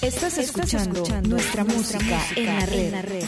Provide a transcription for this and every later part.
Estás escuchando, nuestra, música, en la red. En la red.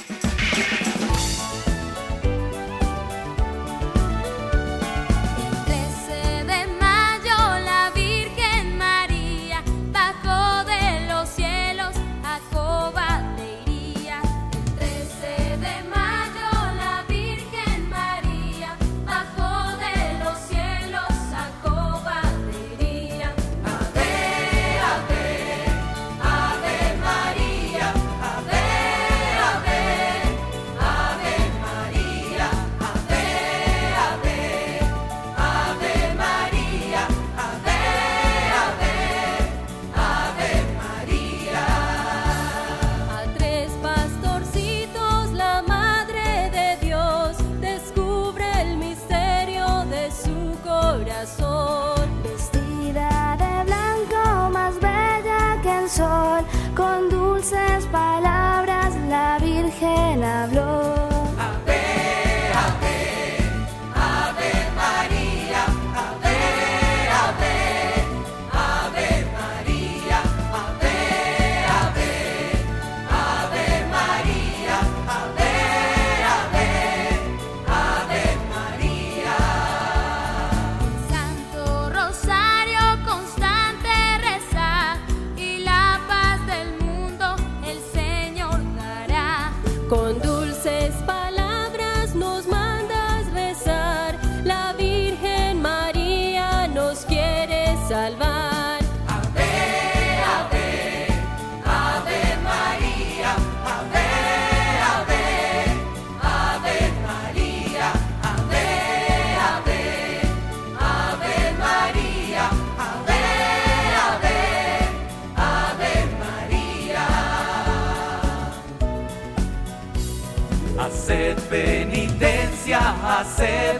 Café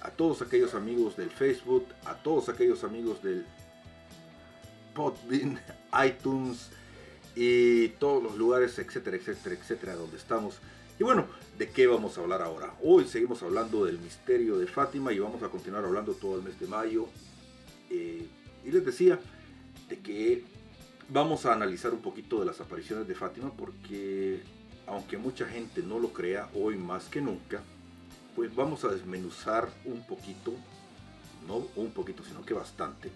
a todos aquellos amigos del Facebook, a todos aquellos amigos del Podbean, iTunes y todos los lugares, etcétera, etcétera, etcétera, donde estamos. Y bueno, ¿de qué vamos a hablar ahora? Hoy seguimos hablando del misterio de Fátima y vamos a continuar hablando todo el mes de mayo. Eh, y les decía de que vamos a analizar un poquito de las apariciones de Fátima porque aunque mucha gente no lo crea, hoy más que nunca, pues vamos a desmenuzar un poquito, no un poquito, sino que bastante,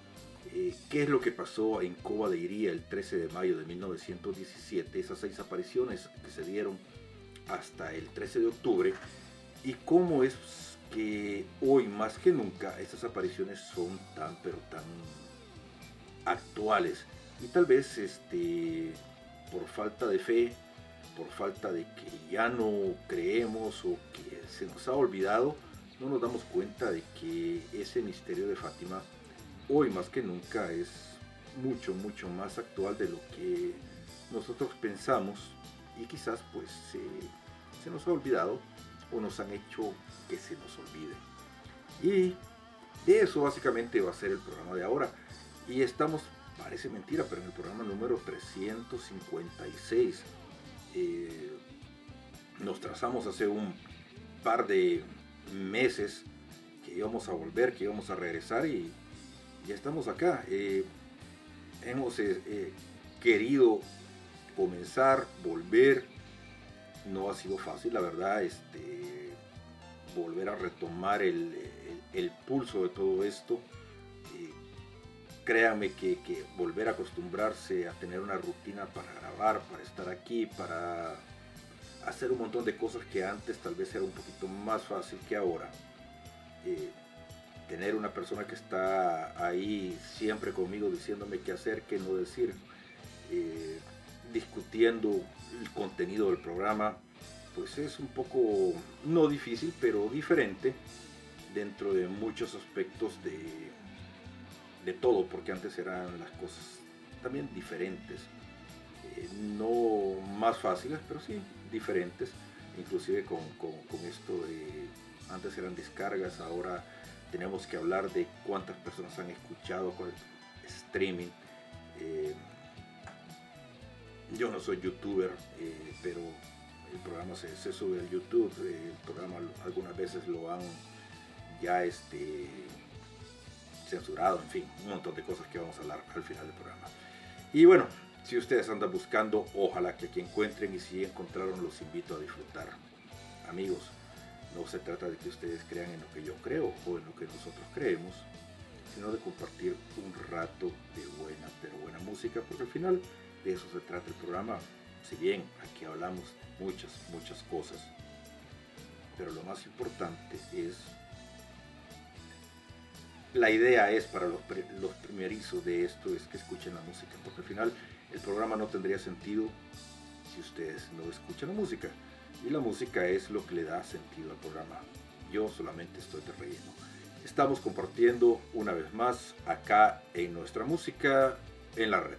eh, qué es lo que pasó en Coba de Iría el 13 de mayo de 1917, esas seis apariciones que se dieron hasta el 13 de octubre, y cómo es que hoy más que nunca esas apariciones son tan pero tan actuales. Y tal vez este por falta de fe por falta de que ya no creemos o que se nos ha olvidado, no nos damos cuenta de que ese misterio de Fátima hoy más que nunca es mucho, mucho más actual de lo que nosotros pensamos y quizás pues se, nos ha olvidado o nos han hecho que se nos olvide. Y eso básicamente va a ser el programa de ahora. Y estamos, parece mentira, pero en el programa número 356 eh, nos trazamos hace un par de meses que íbamos a volver, que íbamos a regresar y ya estamos acá. Eh, hemos eh, querido comenzar, volver. No ha sido fácil, la verdad, este, volver a retomar el, pulso de todo esto. Créame que, que volver a acostumbrarse a tener una rutina para grabar, para estar aquí, para hacer un montón de cosas que antes tal vez era un poquito más fácil que ahora. Eh, tener una persona que está ahí siempre conmigo diciéndome qué hacer, qué no decir, eh, discutiendo el contenido del programa, pues es un poco, no difícil, pero diferente dentro de muchos aspectos de, de todo, porque antes eran las cosas también diferentes. Eh, no más fáciles, pero sí diferentes, inclusive con, esto de, antes eran descargas, ahora tenemos que hablar de cuántas personas han escuchado con streaming. Eh, yo no soy youtuber, eh, pero el programa se, sube a YouTube, el programa algunas veces lo han ya este, censurado, en fin, un montón de cosas que vamos a hablar al final del programa. Y bueno, si ustedes andan buscando, ojalá que aquí encuentren y si encontraron los invito a disfrutar. Amigos, no se trata de que ustedes crean en lo que yo creo o en lo que nosotros creemos, sino de compartir un rato de buena, pero buena música, porque al final de eso se trata el programa. Si bien aquí hablamos muchas, muchas cosas, pero lo más importante es la idea es para los, primerizos de esto es que escuchen la música, porque al final el programa no tendría sentido si ustedes no escuchan la música. Y la música es lo que le da sentido al programa. Yo solamente estoy de relleno. Estamos compartiendo una vez más acá en nuestra música en la red.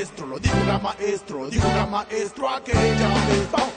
maestro, lo dijo gran maestro, dijo gran maestro aquella vez.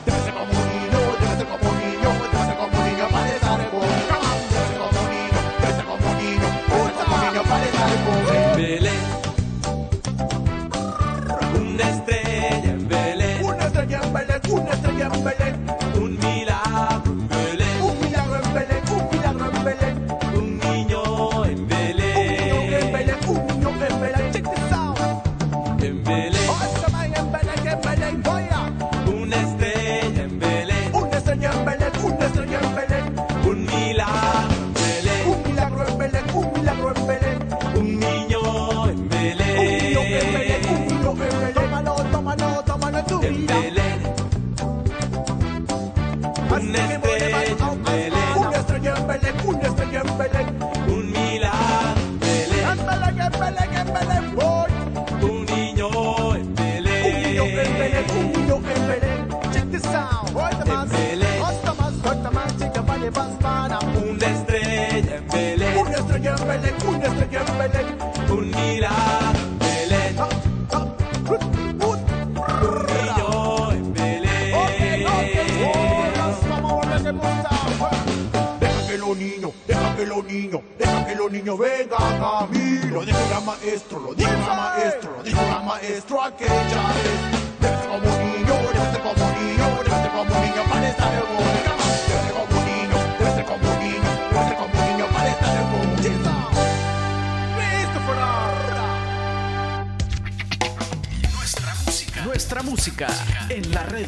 Lo dijo gran maestro, lo dijo una maestro, lo dijo una maestro aquella vez. Debe ser como un niño, debe ser como un niño, debe ser como un niño para estar en boca. Debe ser como un niño, debe ser como un niño, debe ser como un niño para estar en boca. Nuestra música en la red.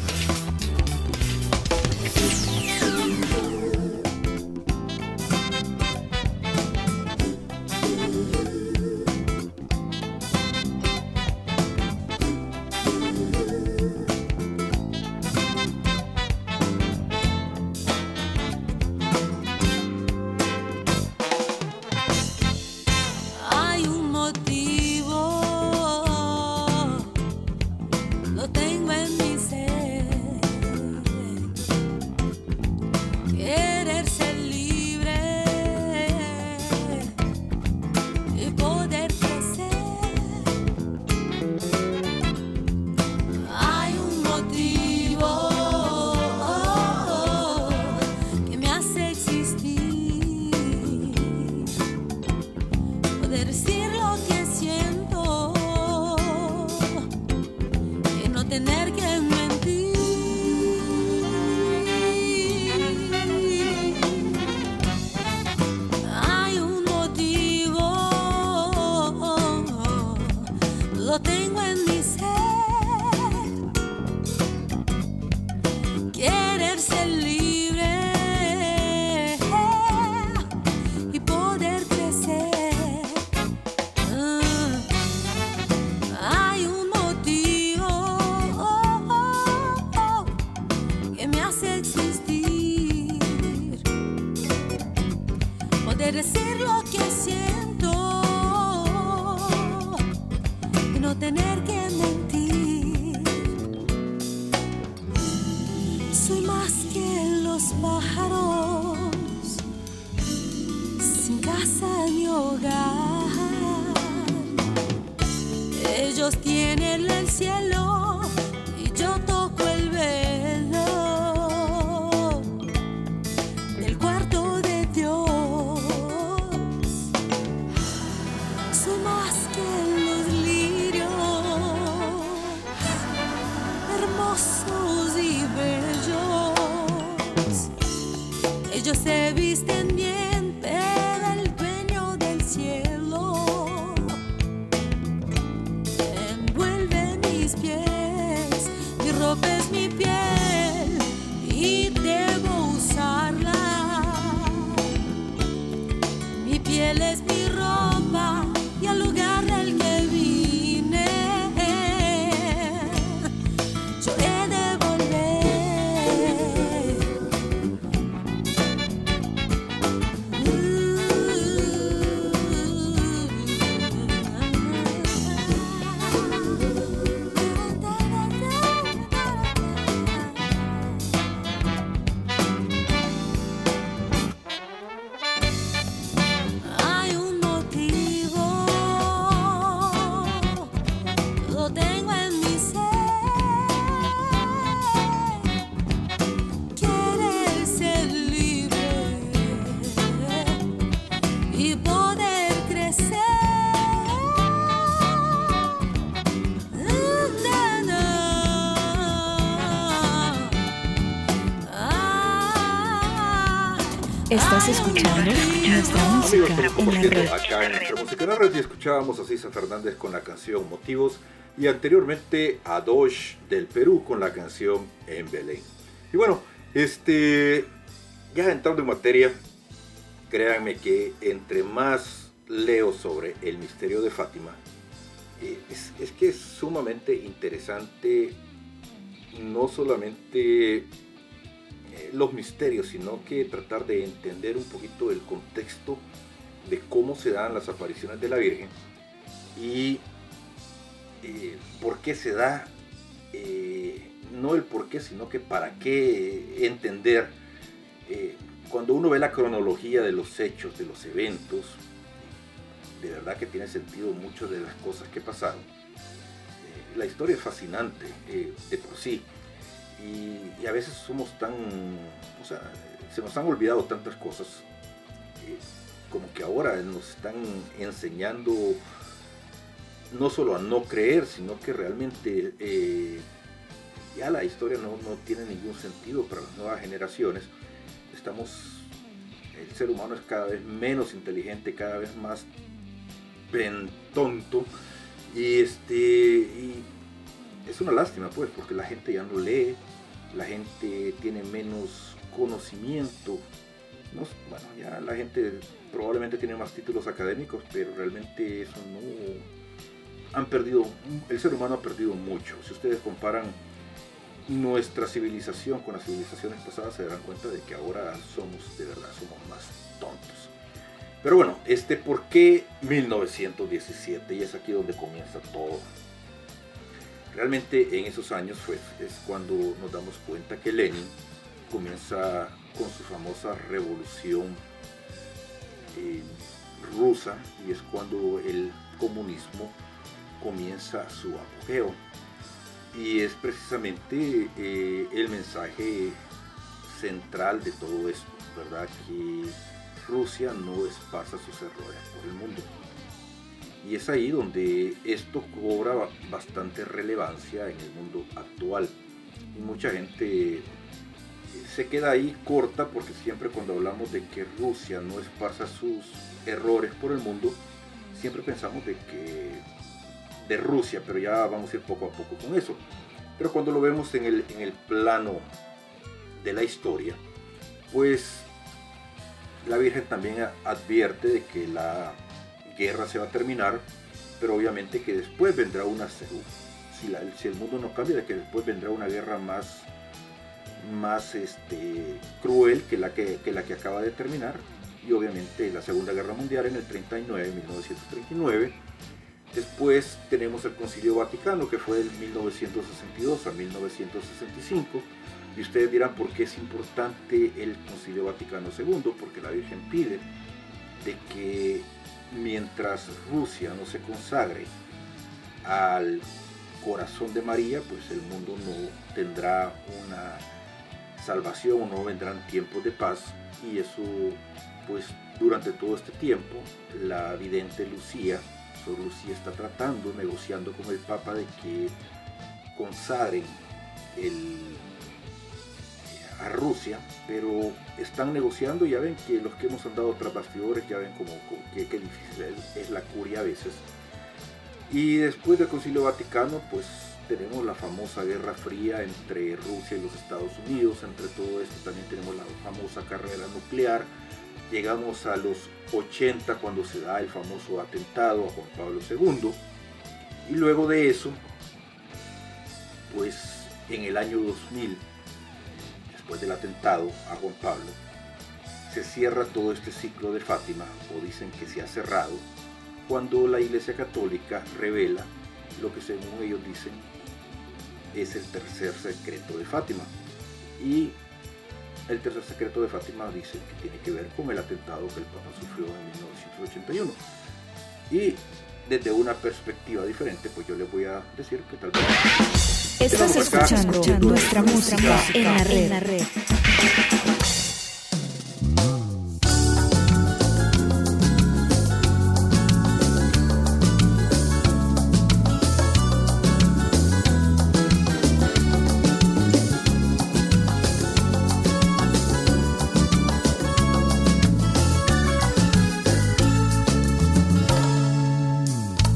Casa ni hogar. Ellos tienen el Amigos, música tenemos en nuestra música la red y escuchábamos a Cisa Fernández con la canción Motivos y anteriormente a Dosh del Perú con la canción En Belén. Y bueno, este, ya entrando en materia, créanme que entre más leo sobre el misterio de Fátima, eh, es, es que es sumamente interesante no solamente los misterios, sino que tratar de entender un poquito el contexto de cómo se dan las apariciones de la Virgen y eh, por qué se da, eh, no el por qué, sino que para qué entender. eh, cuando uno ve la cronología de los hechos, de los eventos, de verdad que tiene sentido muchas de las cosas que pasaron. La historia es fascinante de por sí y, a veces somos tan, o sea, se nos han olvidado tantas cosas, como que ahora nos están enseñando no solo a no creer, sino que realmente eh, ya la historia no, no tiene ningún sentido para las nuevas generaciones. Estamos, el ser humano es cada vez menos inteligente, cada vez más tonto y este es una lástima pues porque la gente ya no lee, la gente tiene menos conocimiento, no, bueno ya la gente probablemente tiene más títulos académicos, pero realmente eso no han perdido, el ser humano ha perdido mucho. Si ustedes comparan nuestra civilización con las civilizaciones pasadas, se darán cuenta de que ahora somos, de verdad, somos más tontos. Pero bueno, este, ¿por qué 1917? Y es aquí donde comienza todo. Realmente en esos años pues, es cuando nos damos cuenta que Lenin comienza con su famosa revolución eh, rusa y es cuando el comunismo comienza su apogeo. Y es precisamente eh, el mensaje central de todo esto, ¿verdad? Que Rusia no esparza sus errores por el mundo. Y es ahí donde esto cobra ba- bastante relevancia en el mundo actual. Mucha gente eh, se queda ahí corta porque siempre cuando hablamos de que Rusia no esparza sus errores por el mundo, siempre pensamos de que de Rusia, pero ya vamos a ir poco a poco con eso. Pero cuando lo vemos en el, en el plano de la historia, pues la Virgen también advierte de que la guerra se va a terminar, pero obviamente que después vendrá una, si, si el mundo no cambia, de que después vendrá una guerra más, más este, cruel que la que, que la que acaba de terminar, y obviamente la Segunda Guerra Mundial en el 39, 1939. Después tenemos el Concilio Vaticano, que fue del 1962 a 1965. Y ustedes dirán por qué es importante el Concilio Vaticano II, porque la Virgen pide de que mientras Rusia no se consagre al corazón de María, pues el mundo no tendrá una salvación, no vendrán tiempos de paz y eso pues durante todo este tiempo la vidente Lucía, Sor Lucía está tratando, negociando con el Papa de que consagren el, a Rusia, pero están negociando, ya ven que los que hemos andado tras bastidores, ya ven como, como que, que difícil es, es la curia a veces. Y después del Concilio Vaticano, pues tenemos la famosa Guerra Fría entre Rusia y los Estados Unidos, entre todo esto también tenemos la famosa carrera nuclear, llegamos a los 80 cuando se da el famoso atentado a Juan Pablo II, y luego de eso, pues en el año 2000, después del atentado a Juan Pablo, se cierra todo este ciclo de Fátima, o dicen que se ha cerrado, cuando la Iglesia Católica revela lo que según ellos dicen es el tercer secreto de Fátima. Y el tercer secreto de Fátima dice que tiene que ver con el atentado que el Papa sufrió en 1981. Y desde una perspectiva diferente, pues yo les voy a decir que tal vez... Estás escuchando nuestra música en la red.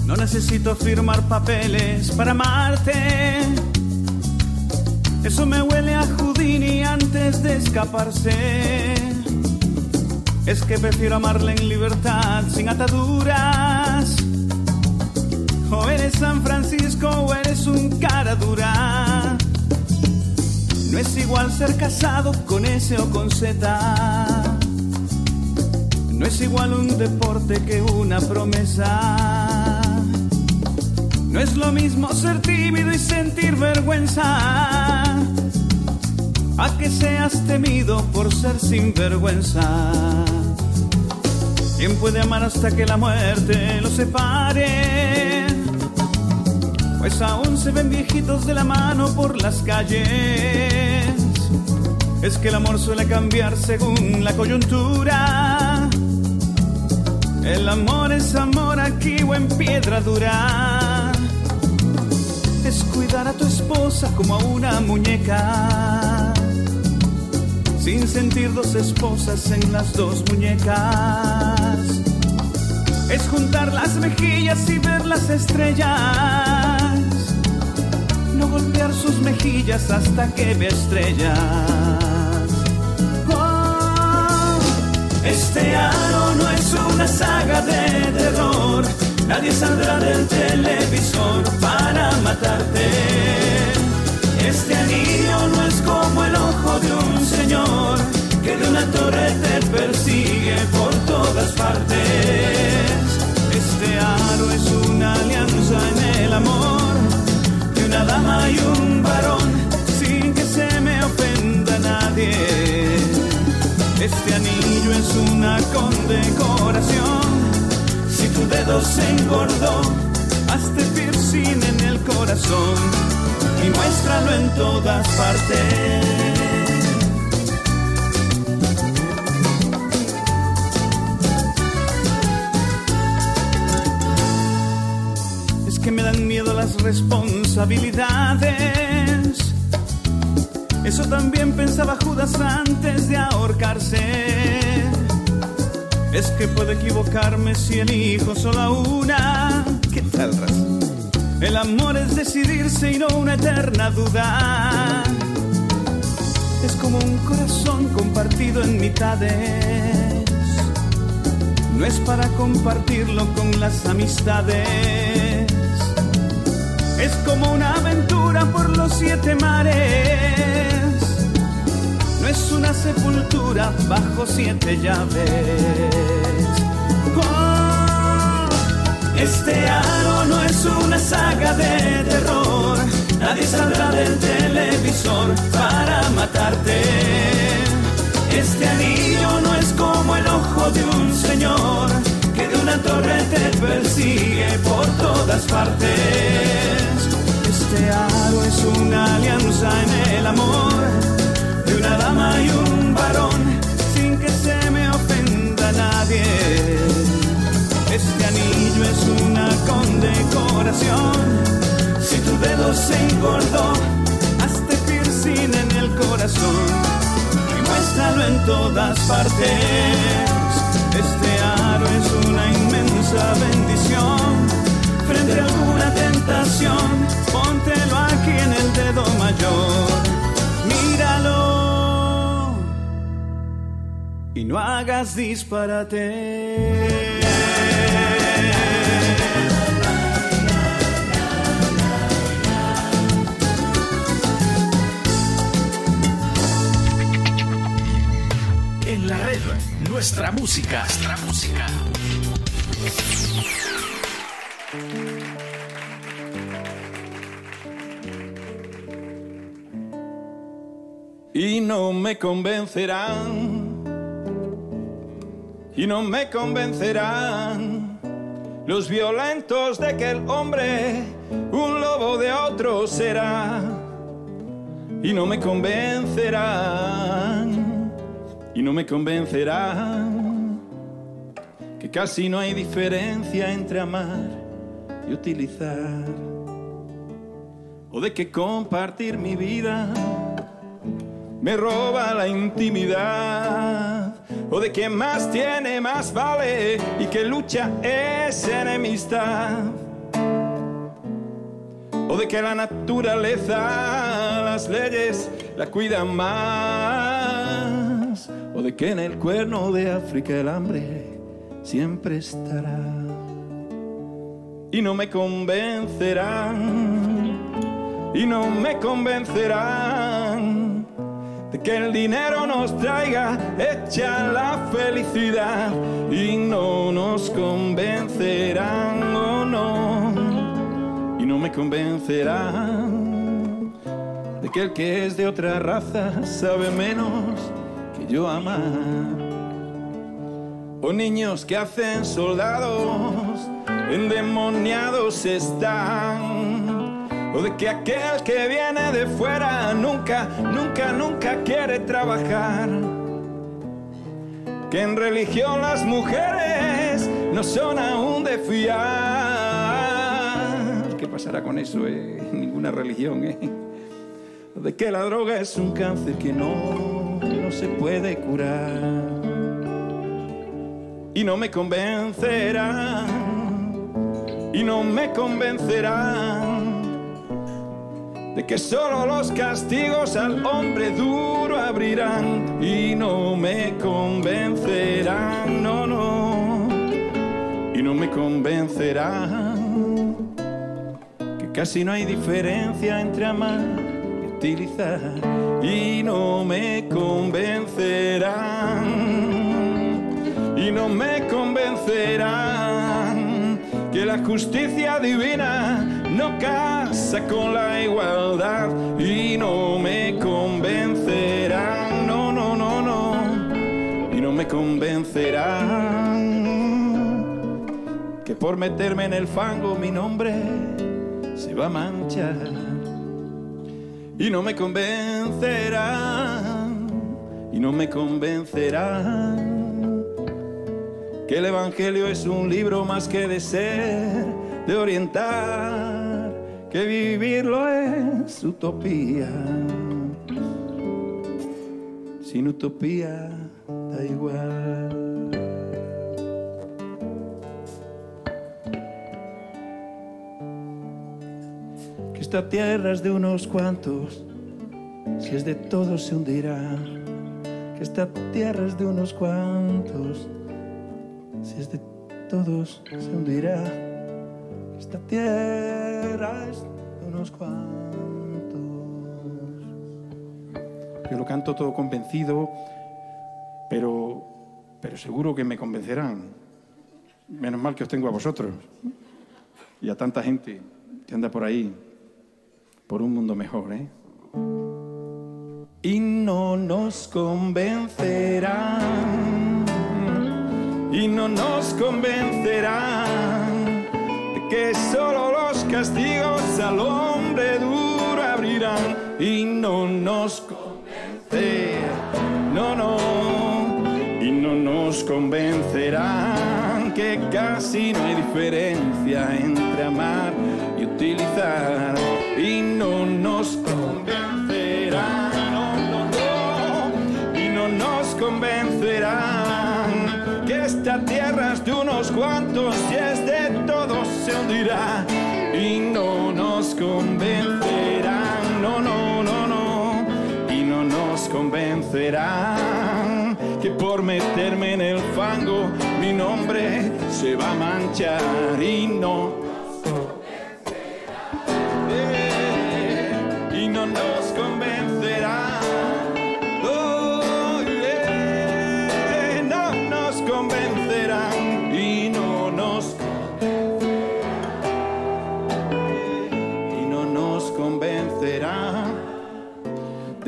No necesito firmar papeles para amarte. Eso me huele a Houdini antes de escaparse. Es que prefiero amarla en libertad, sin ataduras. O eres San Francisco o eres un cara dura. No es igual ser casado con S o con Z. No es igual un deporte que una promesa. No es lo mismo ser tímido y sentir vergüenza. A que seas temido por ser sinvergüenza. ¿Quién puede amar hasta que la muerte lo separe? Pues aún se ven viejitos de la mano por las calles. Es que el amor suele cambiar según la coyuntura. El amor es amor aquí o en piedra dura. Cuidar a tu esposa como a una muñeca. Sin sentir dos esposas en las dos muñecas. Es juntar las mejillas y ver las estrellas. No golpear sus mejillas hasta que ve estrellas. Oh, este aro no es una saga de terror. Nadie saldrá del televisor para matarte. Este anillo no es como el ojo de un señor que de una torre te persigue por todas partes. Este aro es una alianza en el amor de una dama y un varón sin que se me ofenda nadie. Este anillo es una condecoración. Si tu dedo se engordó, hazte piercing en el corazón y muéstralo en todas partes. Es que me dan miedo las responsabilidades. Eso también pensaba Judas antes de ahorcarse. Es que puedo equivocarme si elijo solo una. ¿Qué tal, Raz? El amor es decidirse y no una eterna duda. Es como un corazón compartido en mitades. No es para compartirlo con las amistades. Es como una aventura por los siete mares. Es una sepultura bajo siete llaves. Oh, este aro no es una saga de terror. Nadie saldrá del televisor para matarte. Este anillo no es como el ojo de un señor que de una torre te persigue por todas partes. Este aro es una alianza en el amor dama y un varón sin que se me ofenda nadie. Este anillo es una condecoración. Si tu dedo se engordó, hazte piercing en el corazón y muéstralo en todas partes. Este aro es una inmensa bendición. Frente a alguna tentación, póntelo aquí en el dedo mayor. Y no hagas disparate. En la red, nuestra música. Nuestra música. y no me convencerán. Y no me convencerán los violentos de que el hombre un lobo de otro será. Y no me convencerán. Y no me convencerán que casi no hay diferencia entre amar y utilizar. O de que compartir mi vida me roba la intimidad. O de que más tiene, más vale. Y que lucha es enemistad. O de que la naturaleza, las leyes la cuidan más. O de que en el cuerno de África el hambre siempre estará. Y no me convencerán. Y no me convencerán de que el dinero nos traiga hecha la felicidad y no nos convencerán o no y no me convencerán de que el que es de otra raza sabe menos que yo amar. O niños que hacen soldados endemoniados están o de que aquel que viene de fuera nunca, nunca, nunca quiere trabajar. Que en religión las mujeres no son aún de fiar. ¿Qué pasará con eso, ¿eh? Ninguna religión, ¿eh? De que la droga es un cáncer que no, no se puede curar. Y no me convencerá, y no me convencerá de que solo los castigos al hombre duro abrirán y no me convencerán, no, no, y no me convencerán que casi no hay diferencia entre amar y utilizar. Y no me convencerán. Y no me convencerán que la justicia divina no casa con la igualdad y no me convencerán, no, no, no, no, y no me convencerán. Que por meterme en el fango mi nombre se va a manchar. Y no me convencerán, y no me convencerán. Que el Evangelio es un libro más que de ser, de orientar, que vivirlo es utopía. Sin utopía da igual. Que esta tierra es de unos cuantos, si es de todos se hundirá. Que esta tierra es de unos cuantos si es de todos se hundirá. Esta tierra es de unos cuantos. Yo lo canto todo convencido, pero, pero seguro que me convencerán. Menos mal que os tengo a vosotros y a tanta gente que anda por ahí por un mundo mejor, ¿eh? Y no nos convencerán y no nos convencerán que solo los castigos al hombre duro abrirán. Y no nos convencerán, no, no, y no nos convencerán que casi no hay diferencia entre amar y utilizar. Y no nos convencerán, no, no, no, y no nos convencerán que esta tierra es de unos cuantos y es de y no nos convencerán, no, no, no, no, y no nos convencerán que por meterme en el fango mi nombre se va a manchar y no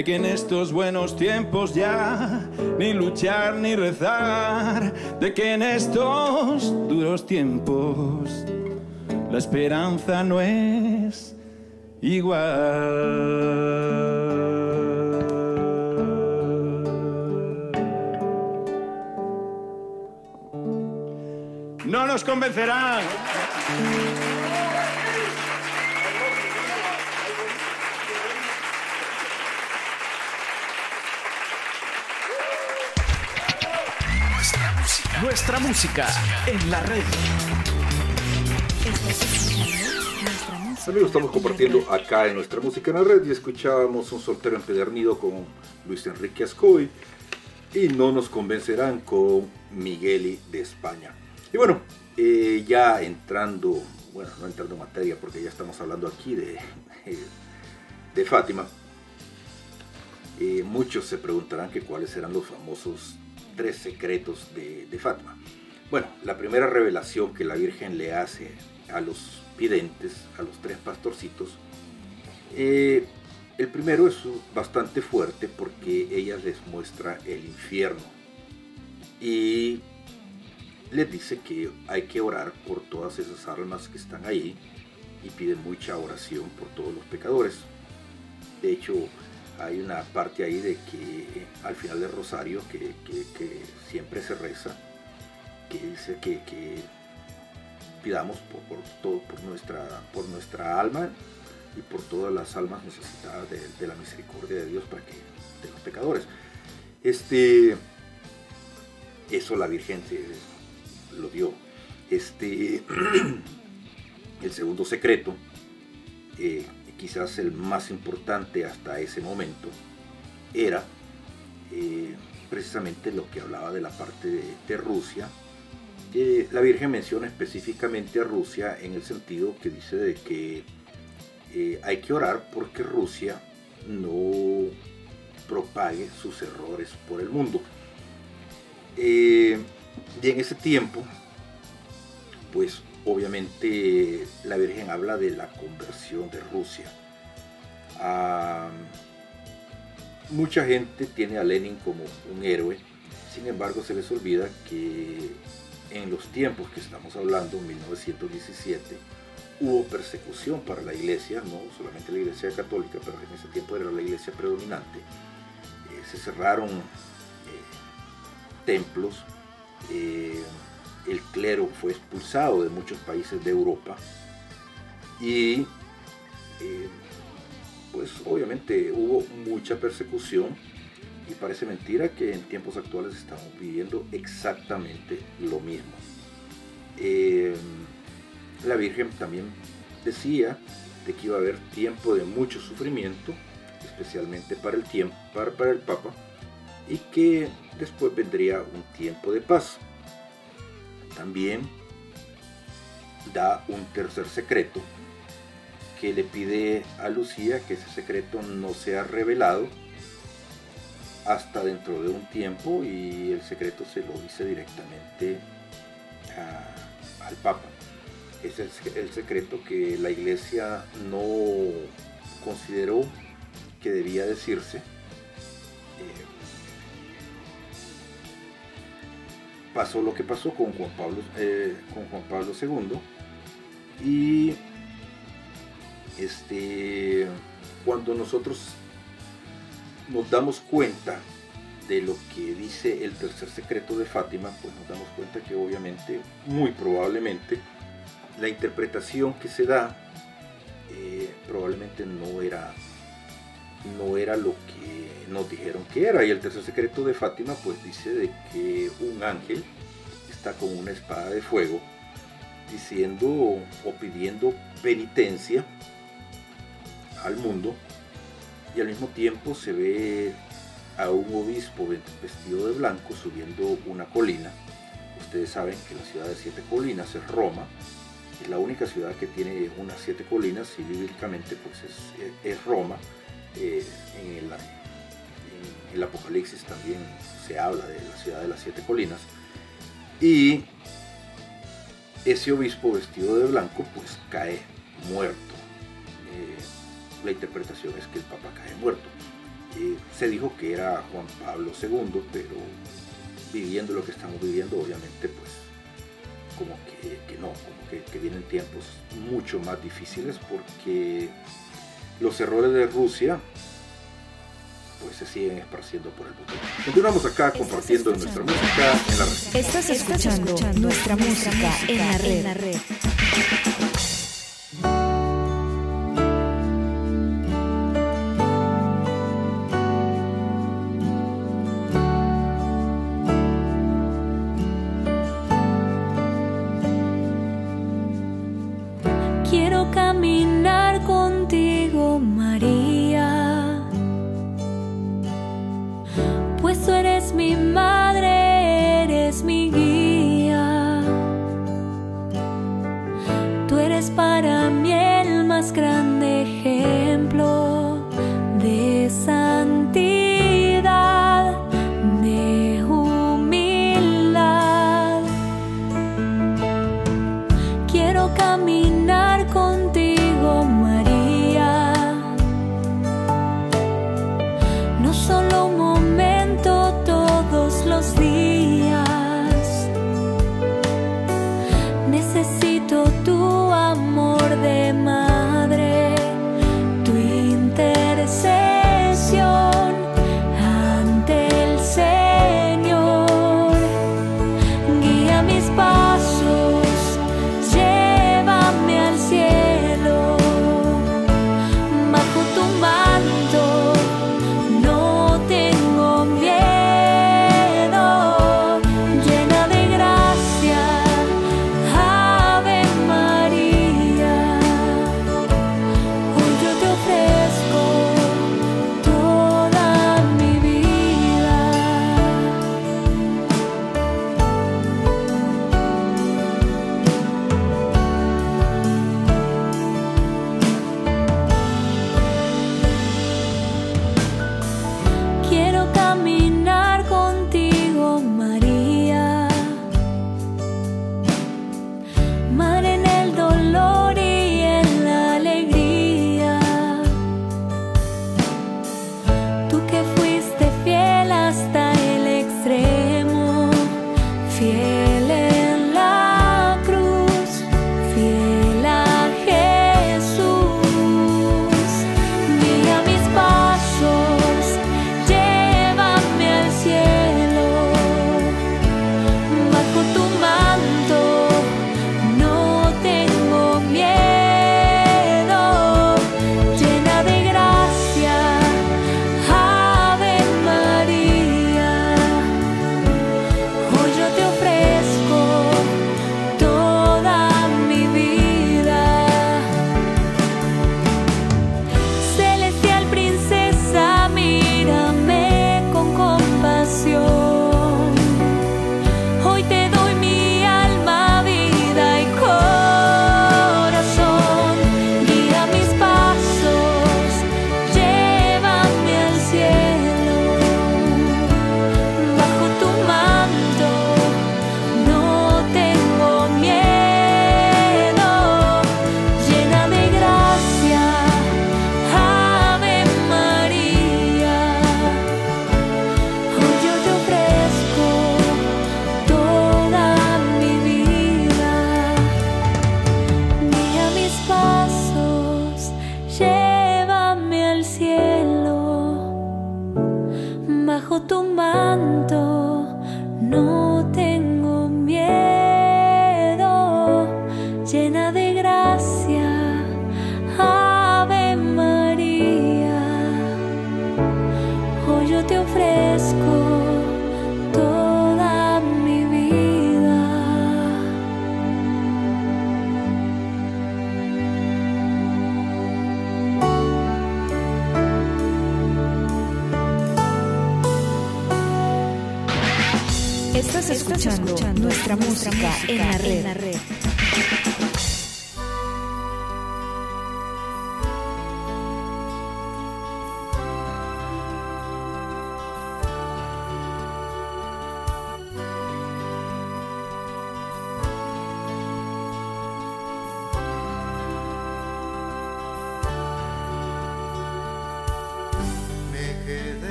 de que en estos buenos tiempos ya ni luchar ni rezar, de que en estos duros tiempos la esperanza no es igual. No nos convencerán. Nuestra música. En la red. Amigos, estamos compartiendo acá en nuestra música en la red y escuchábamos un soltero empedernido con Luis Enrique Ascoy y no nos convencerán con Migueli de España. Y bueno, eh, ya entrando, bueno, no entrando en materia porque ya estamos hablando aquí de, de Fátima, eh, muchos se preguntarán que cuáles serán los famosos tres secretos de, Fátima. Bueno, la primera revelación que la Virgen le hace a los videntes, a los tres pastorcitos, eh, el primero es bastante fuerte porque ella les muestra el infierno y les dice que hay que orar por todas esas almas que están ahí y piden mucha oración por todos los pecadores. De hecho, hay una parte ahí de que al final del rosario que, que- siempre se reza, que dice que, pidamos por, por todo, por nuestra, por nuestra alma y por todas las almas necesitadas de, de la misericordia de Dios para que de los pecadores. Este, eso la Virgen se lo dio. Este, el segundo secreto, eh, quizás el más importante hasta ese momento, era eh, precisamente lo que hablaba de la parte de, Rusia. la Virgen menciona específicamente a Rusia en el sentido que dice de que eh, hay que orar porque Rusia no propague sus errores por el mundo. Eh, y en ese tiempo, pues obviamente la Virgen habla de la conversión de Rusia. Ah, mucha gente tiene a Lenin como un héroe, sin embargo se les olvida que en los tiempos que estamos hablando, 1917, hubo persecución para la iglesia, no solamente la iglesia católica, pero en ese tiempo era la iglesia predominante. Eh, se cerraron eh, templos, eh, el clero fue expulsado de muchos países de Europa y eh, pues obviamente hubo mucha persecución y parece mentira que en tiempos actuales estamos viviendo exactamente lo mismo. Eh, la Virgen también decía de que iba a haber tiempo de mucho sufrimiento, especialmente para el tiempo, para, para el Papa, y que después vendría un tiempo de paz. También da un tercer secreto que le pide a Lucía que ese secreto no sea revelado hasta dentro de un tiempo y el secreto se lo dice directamente al Papa. Es el, el secreto que la iglesia no consideró que debía decirse. Eh, pasó lo que pasó con Juan Pablo, eh, II y este, cuando nosotros nos damos cuenta de lo que dice el tercer secreto de Fátima, pues nos damos cuenta que obviamente, muy probablemente, la interpretación que se da eh, probablemente no era, no era lo que nos dijeron que era. Y el tercer secreto de Fátima pues dice de que un ángel está con una espada de fuego diciendo o pidiendo penitencia al mundo y al mismo tiempo se ve a un obispo vestido de blanco subiendo una colina. Ustedes saben que la ciudad de siete colinas es Roma, es la única ciudad que tiene unas siete colinas y bíblicamente pues es, es Roma. En, el, Apocalipsis también se habla de la ciudad de las siete colinas y ese obispo vestido de blanco pues cae muerto. Eh, la interpretación es que el Papa cae muerto. Eh, se dijo que era Juan Pablo II, pero viviendo lo que estamos viviendo, obviamente, pues como que, que no, como que, que, vienen tiempos mucho más difíciles porque los errores de Rusia pues se siguen esparciendo por el mundo. Continuamos acá compartiendo nuestra música en la red. Estás escuchando, nuestra música en la red.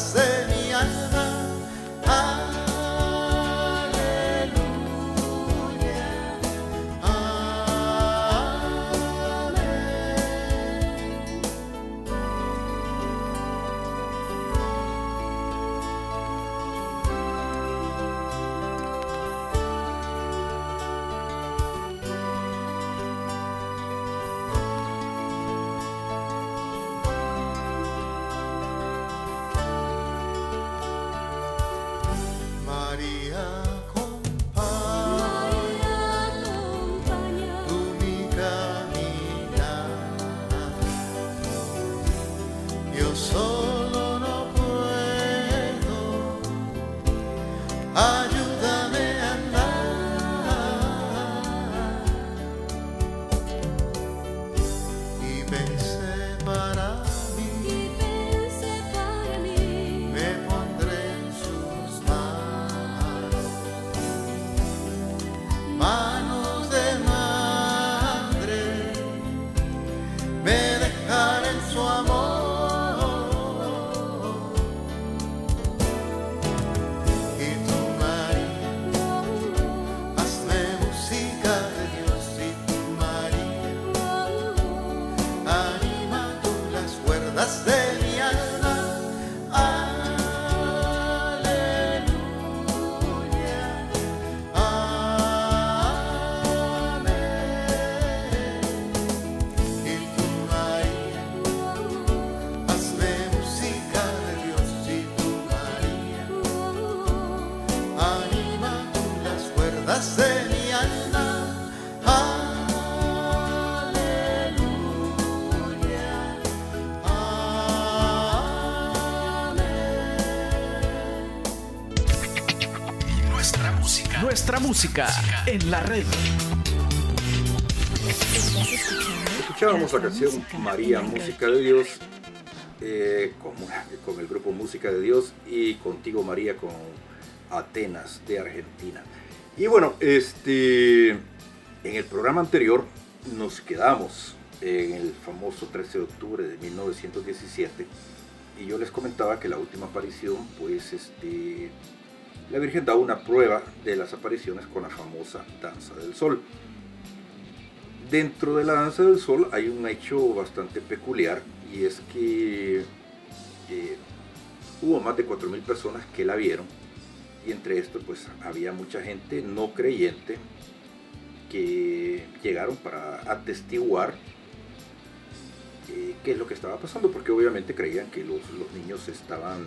say música. En la red. Escuchábamos la canción María, Música de Dios, eh, con, con el grupo Música de Dios y contigo María con Atenas de Argentina. Y bueno, este, en el programa anterior nos quedamos en el famoso 13 de octubre de 1917 y yo les comentaba que la última aparición, pues este, la Virgen da una prueba de las apariciones con la famosa Danza del Sol. Dentro de la Danza del Sol hay un hecho bastante peculiar y es que eh, hubo más de 4.000 personas que la vieron y entre esto pues había mucha gente no creyente que llegaron para atestiguar eh, qué es lo que estaba pasando porque obviamente creían que los niños estaban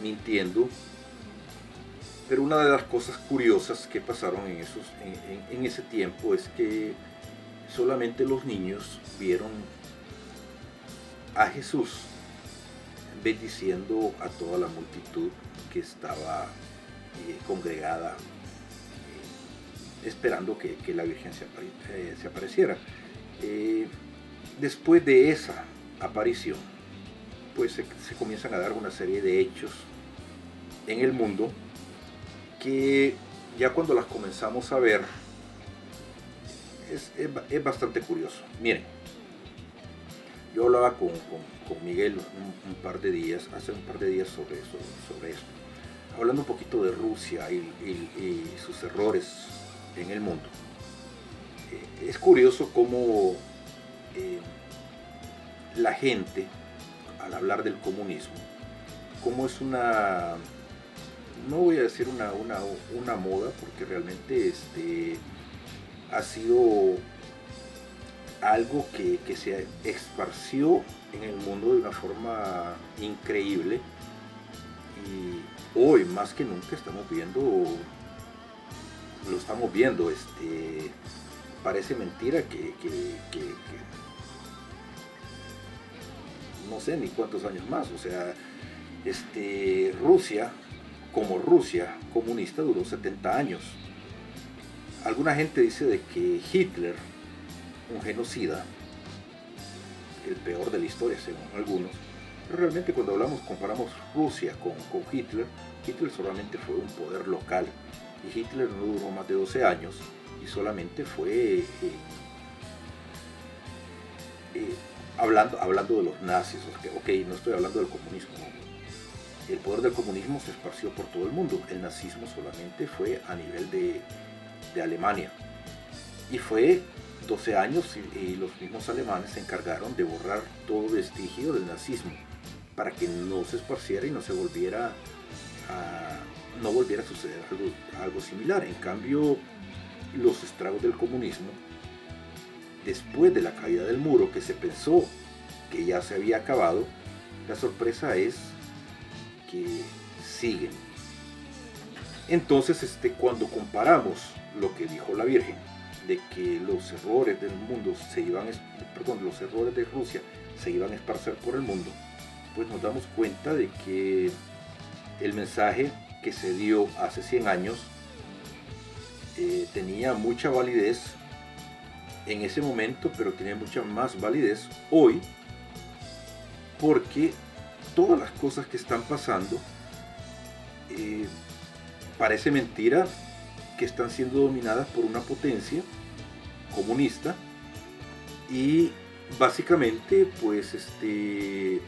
mintiendo pero una de las cosas curiosas que pasaron en, esos, en, ese tiempo es que solamente los niños vieron a Jesús bendiciendo a toda la multitud que estaba eh, congregada eh, esperando que, que la Virgen se, eh, apareciera. Después de esa aparición, pues se comienzan a dar una serie de hechos en el mundo que ya cuando las comenzamos a ver es, es ba- es bastante curioso. Miren, yo hablaba con, con- Miguel un, par de días, hace un par de días sobre eso, sobre esto, hablando un poquito de Rusia y sus errores en el mundo. Eh, es curioso cómo eh, la gente, al hablar del comunismo, cómo es una, no voy a decir una, una, una moda, porque realmente este, ha sido algo que, que se esparció en el mundo de una forma increíble. Y hoy más que nunca estamos viendo lo estamos viendo este parece mentira que, no sé ni cuántos años más o sea este Rusia como Rusia comunista duró 70 años. Alguna gente dice de que Hitler un genocida, el peor de la historia según algunos, pero realmente cuando hablamos, comparamos Rusia con, con Hitler, Hitler solamente fue un poder local y Hitler no duró más de 12 años y solamente fue eh, eh, hablando, hablando de los nazis, ok, no estoy hablando del comunismo, el poder del comunismo se esparció por todo el mundo, el nazismo solamente fue a nivel de, Alemania y fue 12 años y, los mismos alemanes se encargaron de borrar todo vestigio del nazismo para que no se esparciera y no se volviera a, no volviera a suceder algo similar. En cambio, los estragos del comunismo, después de la caída del muro, que se pensó que ya se había acabado, la sorpresa es que siguen. Entonces, este, cuando comparamos lo que dijo la Virgen, de que los errores del mundo se iban, perdón, los errores de Rusia se iban a esparcer por el mundo, pues nos damos cuenta de que el mensaje que se dio hace 100 años eh, tenía mucha validez en ese momento, pero tiene mucha más validez hoy, porque todas las cosas que están pasando eh, parece mentira que están siendo dominadas por una potencia comunista y básicamente pues este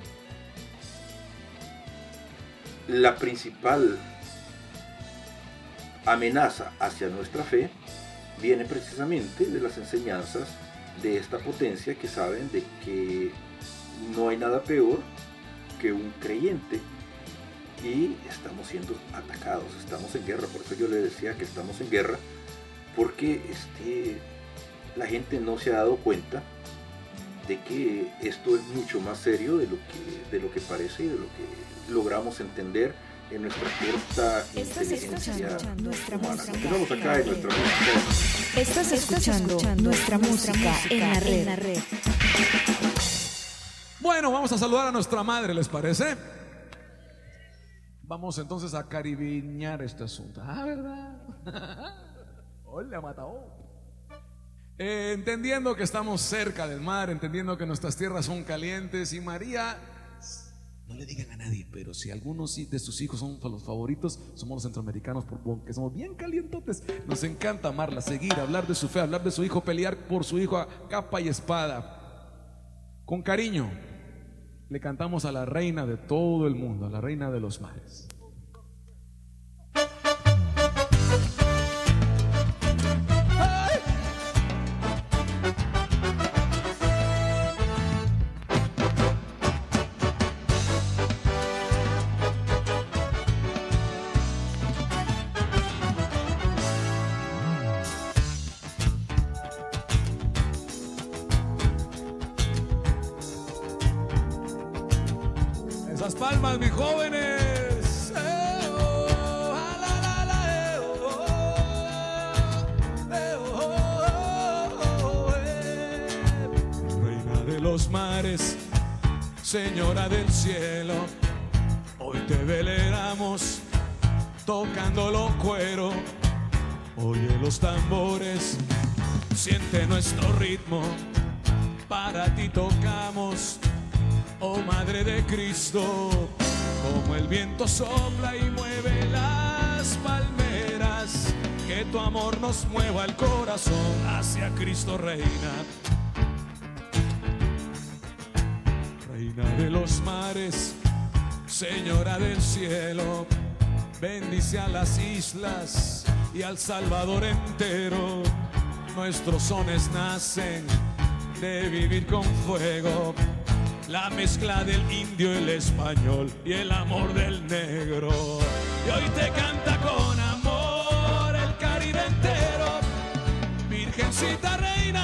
la principal amenaza hacia nuestra fe viene precisamente de las enseñanzas de esta potencia que saben de que no hay nada peor que un creyente y estamos siendo atacados, estamos en guerra, por eso yo le decía que estamos en guerra, porque este, la gente no se ha dado cuenta de que esto es mucho más serio de lo que, de lo que parece y de lo que logramos entender en nuestra corta inteligencia escuchando nuestra humana. música Continuamos en acá la en red. nuestra música. Estás escuchando nuestra música en la red. Bueno, vamos a saludar a nuestra madre, ¿les parece? Vamos entonces a caribeñar este asunto. Ah, ¿verdad? Hola, Matao. Eh, entendiendo que estamos cerca del mar, entendiendo que nuestras tierras son calientes y María, no le digan a nadie, pero si algunos de sus hijos son los favoritos, somos los centroamericanos porque somos bien calientotes. Nos encanta amarla, seguir, hablar de su fe, hablar de su hijo, pelear por su hijo a capa y espada. Con cariño, le cantamos a la reina de todo el mundo, a la reina de los mares. Ti tocamos, oh Madre de Cristo. Como el viento sopla y mueve las palmeras, que tu amor nos mueva el corazón hacia Cristo Reina. Reina de los mares, Señora del cielo, bendice a las islas y al Salvador entero. Nuestros sones nacen de vivir con fuego, la mezcla del indio, el español y el amor del negro. Y hoy te canta con amor el Caribe entero, Virgencita Reina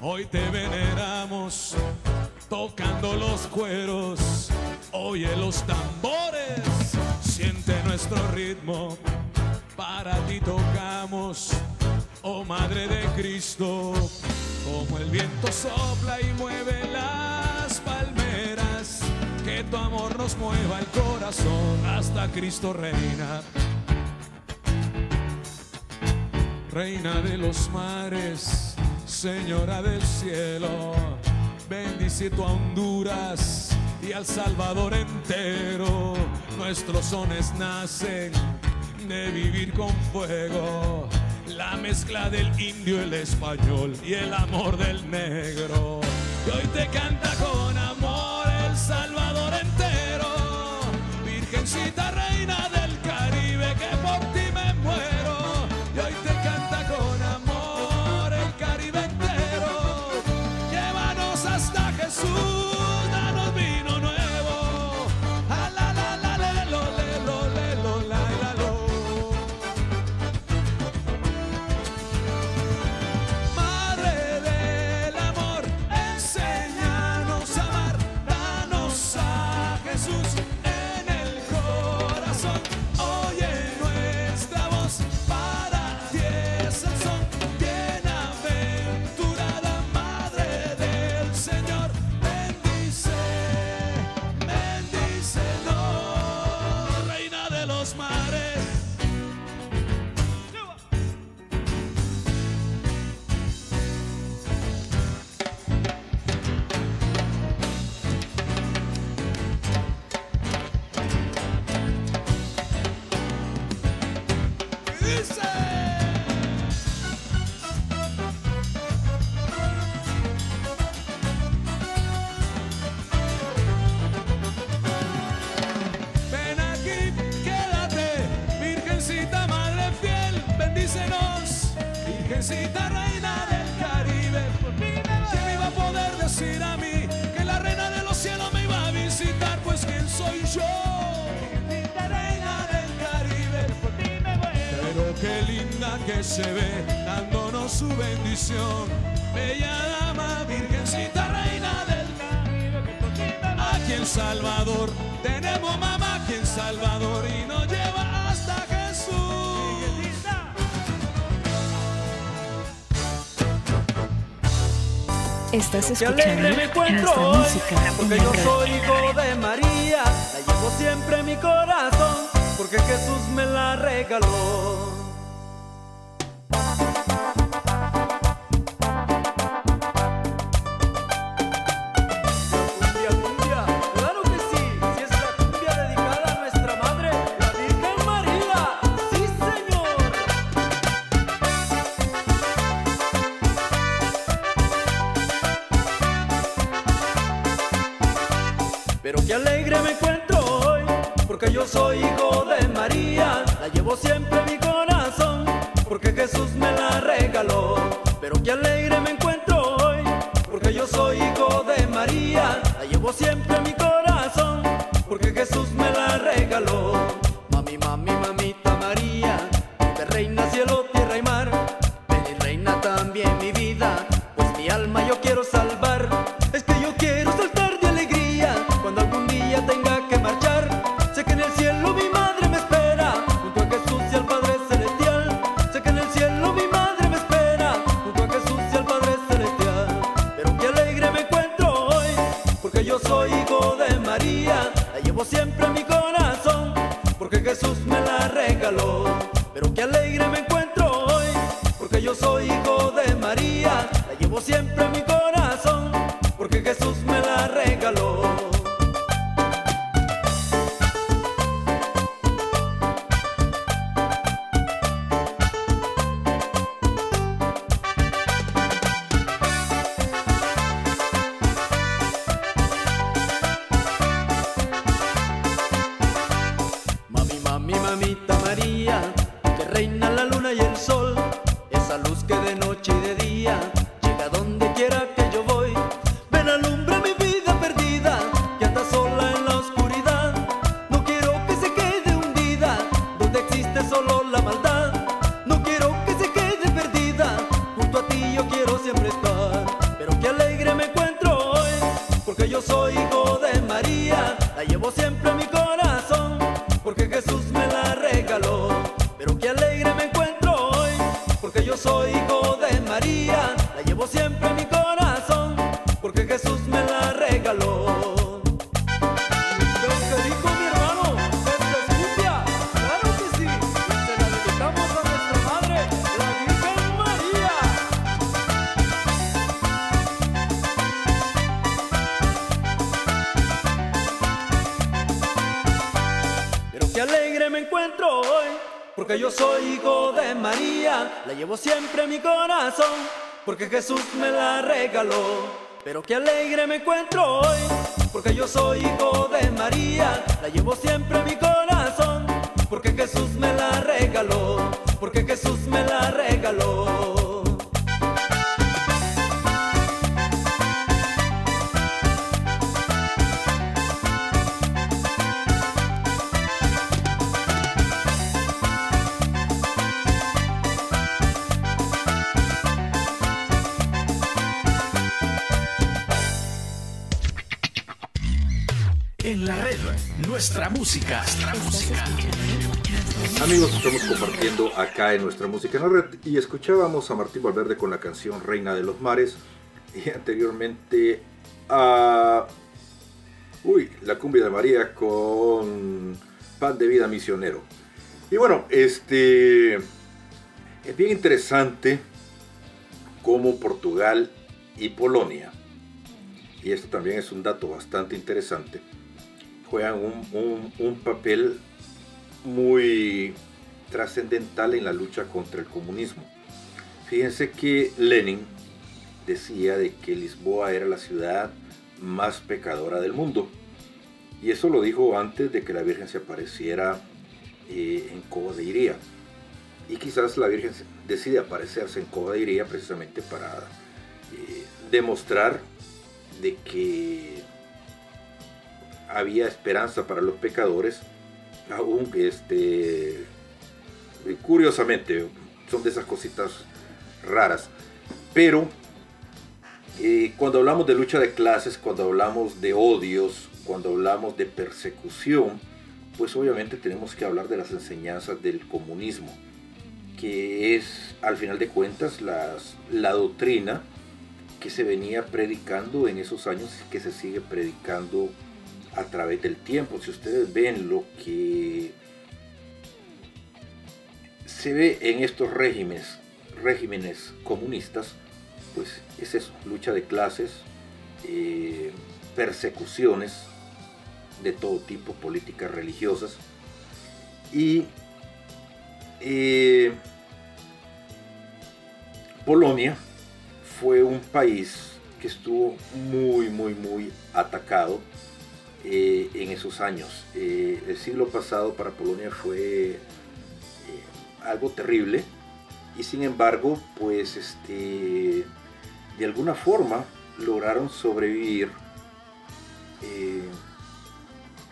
hoy te veneramos tocando los cueros, oye los tambores, siente nuestro ritmo, para ti tocamos, oh Madre de Cristo, como el viento sopla y mueve las palmeras, que tu amor nos mueva el corazón hasta Cristo reina. Reina de los mares, Señora del cielo, bendice a Honduras y al Salvador entero. Nuestros sones nacen de vivir con fuego, la mezcla del indio, el español y el amor del negro. Y hoy te canta con amor el Salvador entero, Virgencita qué linda que se ve, dándonos su bendición. Bella dama, Virgencita Reina del Aquí en Salvador tenemos mamá aquí en Salvador y nos lleva hasta Jesús. Estás Qué alegre escuchando me encuentro hoy, porque yo soy hijo de María, la llevo siempre en mi corazón, porque Jesús me la regaló. Yo soy hijo de María, la llevo siempre en mi corazón, porque Jesús me la regaló. Yo soy hijo de María, la llevo siempre en mi corazón, porque Jesús me la regaló. Pero qué alegre me encuentro hoy, porque yo soy hijo de María, la llevo siempre en mi corazón, porque Jesús me la regaló, porque Jesús me la regaló. Nuestra música. Nuestra música. Amigos, estamos compartiendo acá en nuestra música en la red y escuchábamos a Martín Valverde con la canción Reina de los Mares y anteriormente a uy, la cumbia de María con Pan de Vida Misionero. Y bueno, este es bien interesante cómo Portugal y Polonia, y esto también es un dato bastante interesante, juegan un, un- papel muy trascendental en la lucha contra el comunismo. Fíjense que Lenin decía de que Lisboa era la ciudad más pecadora del mundo. Y eso lo dijo antes de que la Virgen se apareciera eh, en Coba de Iría. Y quizás la Virgen decide aparecerse en Coba de Iría precisamente para eh, demostrar de que había esperanza para los pecadores, aún este, curiosamente, son de esas cositas raras. Pero eh, cuando hablamos de lucha de clases, cuando hablamos de odios, cuando hablamos de persecución, pues obviamente tenemos que hablar de las enseñanzas del comunismo, que es al final de cuentas las- la doctrina que se venía predicando en esos años y que se sigue predicando a través del tiempo. Si ustedes ven lo que se ve en estos regímenes, regímenes comunistas, pues es eso, lucha de clases, eh, persecuciones de todo tipo, políticas religiosas. Y eh, Polonia fue un país que estuvo muy, muy, muy atacado eh, en esos años. Eh, el siglo pasado para Polonia fue eh, algo terrible y sin embargo, pues este, de alguna forma lograron sobrevivir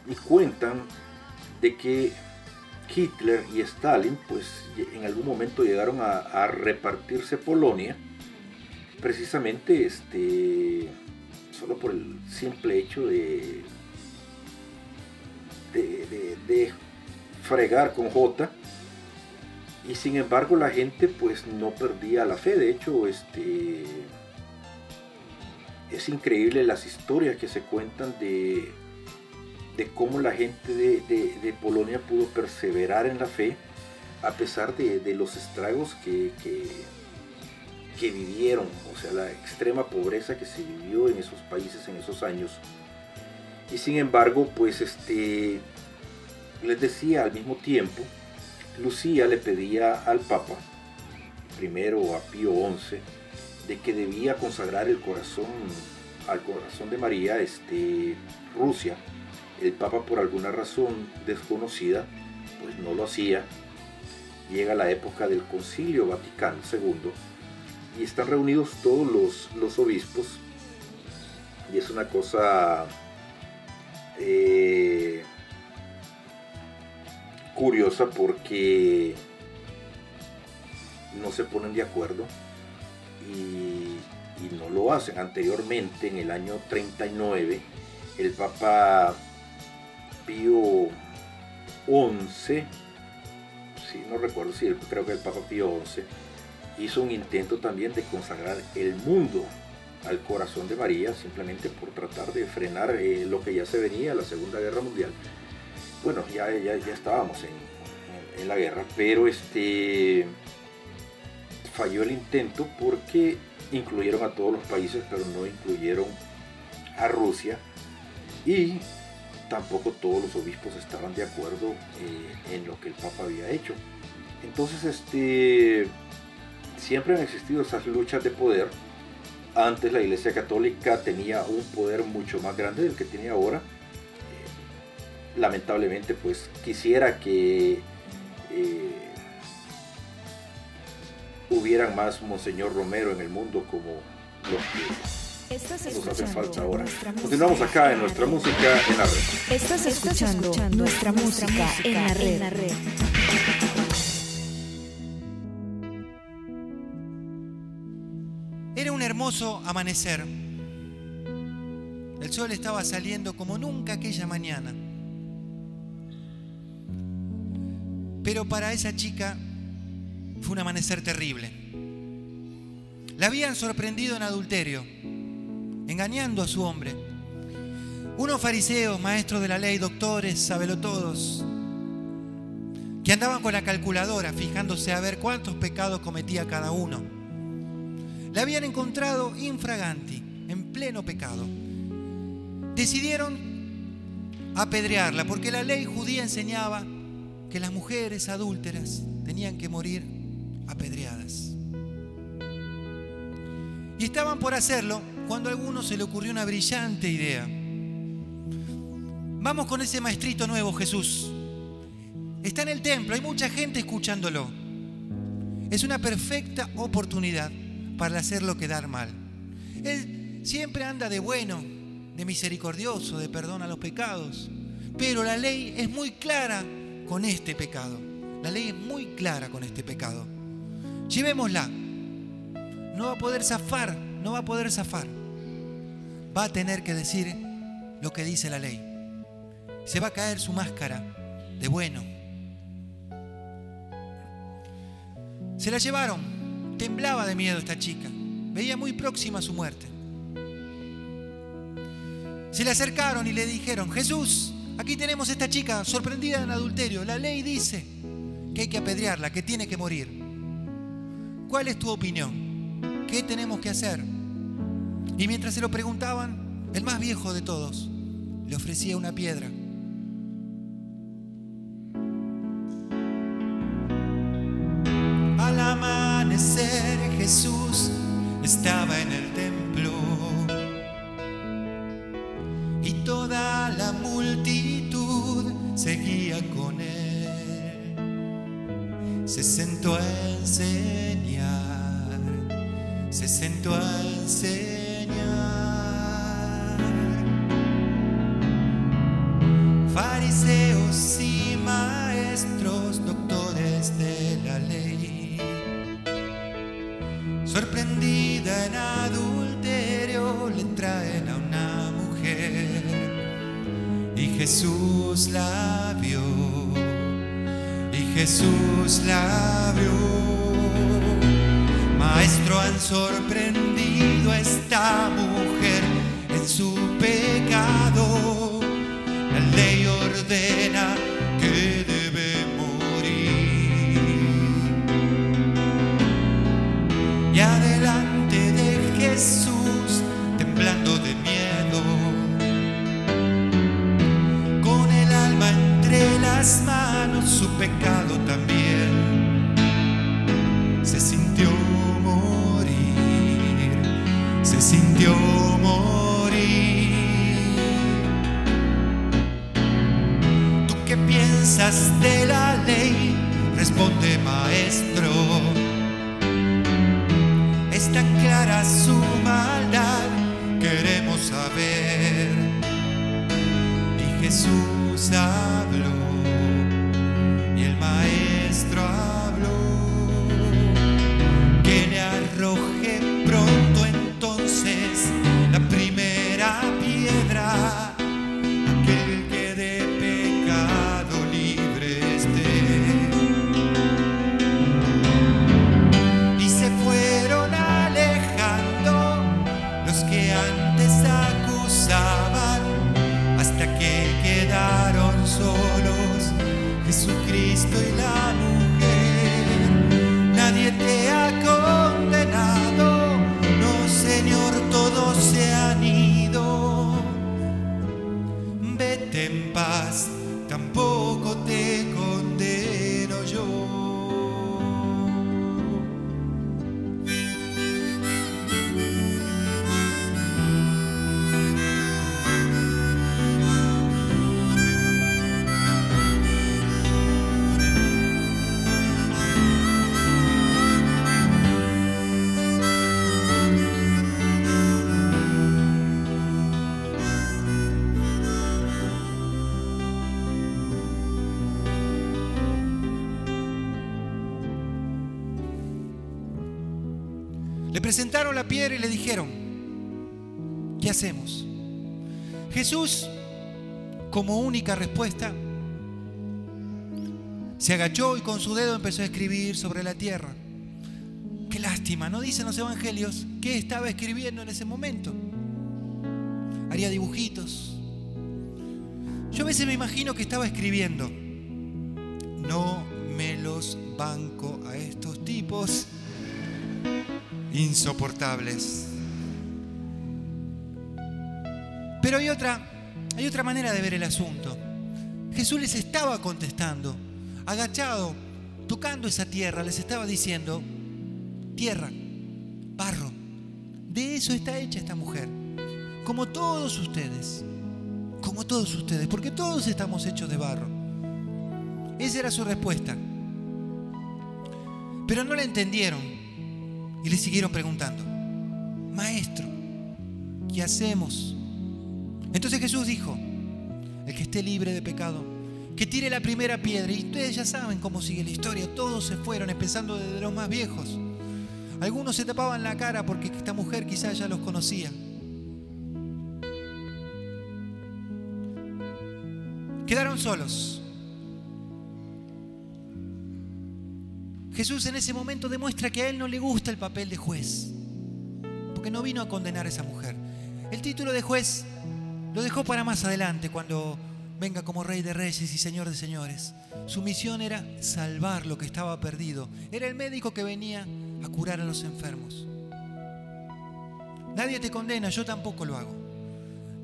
y cuentan de que Hitler y Stalin pues en algún momento llegaron a, a repartirse Polonia precisamente este solo por el simple hecho de de, fregar con J. Y sin embargo la gente pues no perdía la fe. De hecho este es increíble las historias que se cuentan de de cómo la gente de, Polonia pudo perseverar en la fe a pesar de, de los estragos que, que, que vivieron, o sea, la extrema pobreza que se vivió en esos países en esos años. Y sin embargo, pues este, les decía al mismo tiempo, Lucía le pedía al Papa, primero a Pío XI, de que debía consagrar el corazón al corazón de María, este, Rusia. El Papa por alguna razón desconocida, pues no lo hacía. Llega la época del Concilio Vaticano II y están reunidos todos los, los obispos y es una cosa eh, curiosa porque no se ponen de acuerdo y, no lo hacen. Anteriormente, en el año 39, el Papa Pío XI, sí, no recuerdo si creo que el Papa Pío XI hizo un intento también de consagrar el mundo al corazón de María, simplemente por tratar de frenar eh, lo que ya se venía, la Segunda Guerra Mundial. Bueno, ya, ya, ya estábamos en, en- en la guerra, pero este falló el intento porque incluyeron a todos los países, pero no incluyeron a Rusia y tampoco todos los obispos estaban de acuerdo eh, en lo que el Papa había hecho. Entonces, este, siempre han existido esas luchas de poder. Antes la Iglesia Católica tenía un poder mucho más grande del que tiene ahora. Eh, lamentablemente, pues quisiera que eh, hubieran más Monseñor Romero en el mundo como los que nos hacen escuchando falta ahora. Continuamos acá en nuestra música en la red. Estás escuchando nuestra música en la red. Hermoso amanecer. El sol estaba saliendo como nunca aquella mañana. Pero para esa chica fue un amanecer terrible. La habían sorprendido en adulterio, engañando a su hombre. Unos fariseos, maestros de la ley, doctores, sabelotodos, que andaban con la calculadora fijándose a ver cuántos pecados cometía cada uno. La habían encontrado infraganti, en pleno pecado. Decidieron apedrearla porque la ley judía enseñaba que las mujeres adúlteras tenían que morir apedreadas. Y estaban por hacerlo cuando a alguno se le ocurrió una brillante idea. Vamos con ese maestrito nuevo, Jesús. Está en el templo, hay mucha gente escuchándolo. Es una perfecta oportunidad para hacerlo quedar mal. Él siempre anda de bueno, de misericordioso, de perdón a los pecados. Pero la ley es muy clara con este pecado. La ley es muy clara con este pecado. Llevémosla. No va a poder zafar, no va a poder zafar. Va a tener que decir lo que dice la ley. Se va a caer su máscara de bueno. Se la llevaron. Temblaba de miedo esta chica. Veía muy próxima a su muerte. Se le acercaron y le dijeron, Jesús, aquí tenemos esta chica sorprendida en adulterio. La ley dice que hay que apedrearla, que tiene que morir. ¿Cuál es tu opinión? ¿Qué tenemos que hacer? Y mientras se lo preguntaban, el más viejo de todos le ofrecía una piedra. Amanecer Jesús estaba en el templo y toda la multitud seguía con él. Se sentó a enseñar, se sentó a enseñar. Jesús la vio. Maestro, han sorprendido piensas de la ley? Responde maestro. Es tan clara su maldad, queremos saber. Y Jesús habló, y el maestro habló que le arroje Jesús, como única respuesta, se agachó y con su dedo empezó a escribir sobre la tierra. Qué lástima, no dicen los evangelios qué estaba escribiendo en ese momento. Haría dibujitos. Yo a veces me imagino que estaba escribiendo, no me los banco a estos tipos insoportables. Pero hay otra, hay otra manera de ver el asunto. Jesús les estaba contestando, agachado, tocando esa tierra, les estaba diciendo, tierra, barro, de eso está hecha esta mujer, como todos ustedes, como todos ustedes, porque todos estamos hechos de barro. Esa era su respuesta. Pero no la entendieron y le siguieron preguntando, Maestro, ¿qué hacemos? Entonces Jesús dijo, el que esté libre de pecado, que tire la primera piedra. Y ustedes ya saben cómo sigue la historia. Todos se fueron, empezando desde los más viejos. Algunos se tapaban la cara porque esta mujer quizás ya los conocía. Quedaron solos. Jesús en ese momento demuestra que a él no le gusta el papel de juez, porque no vino a condenar a esa mujer. El título de juez lo dejó para más adelante, cuando venga como rey de reyes y señor de señores. Su misión era salvar lo que estaba perdido. Era el médico que venía a curar a los enfermos. Nadie te condena, yo tampoco lo hago.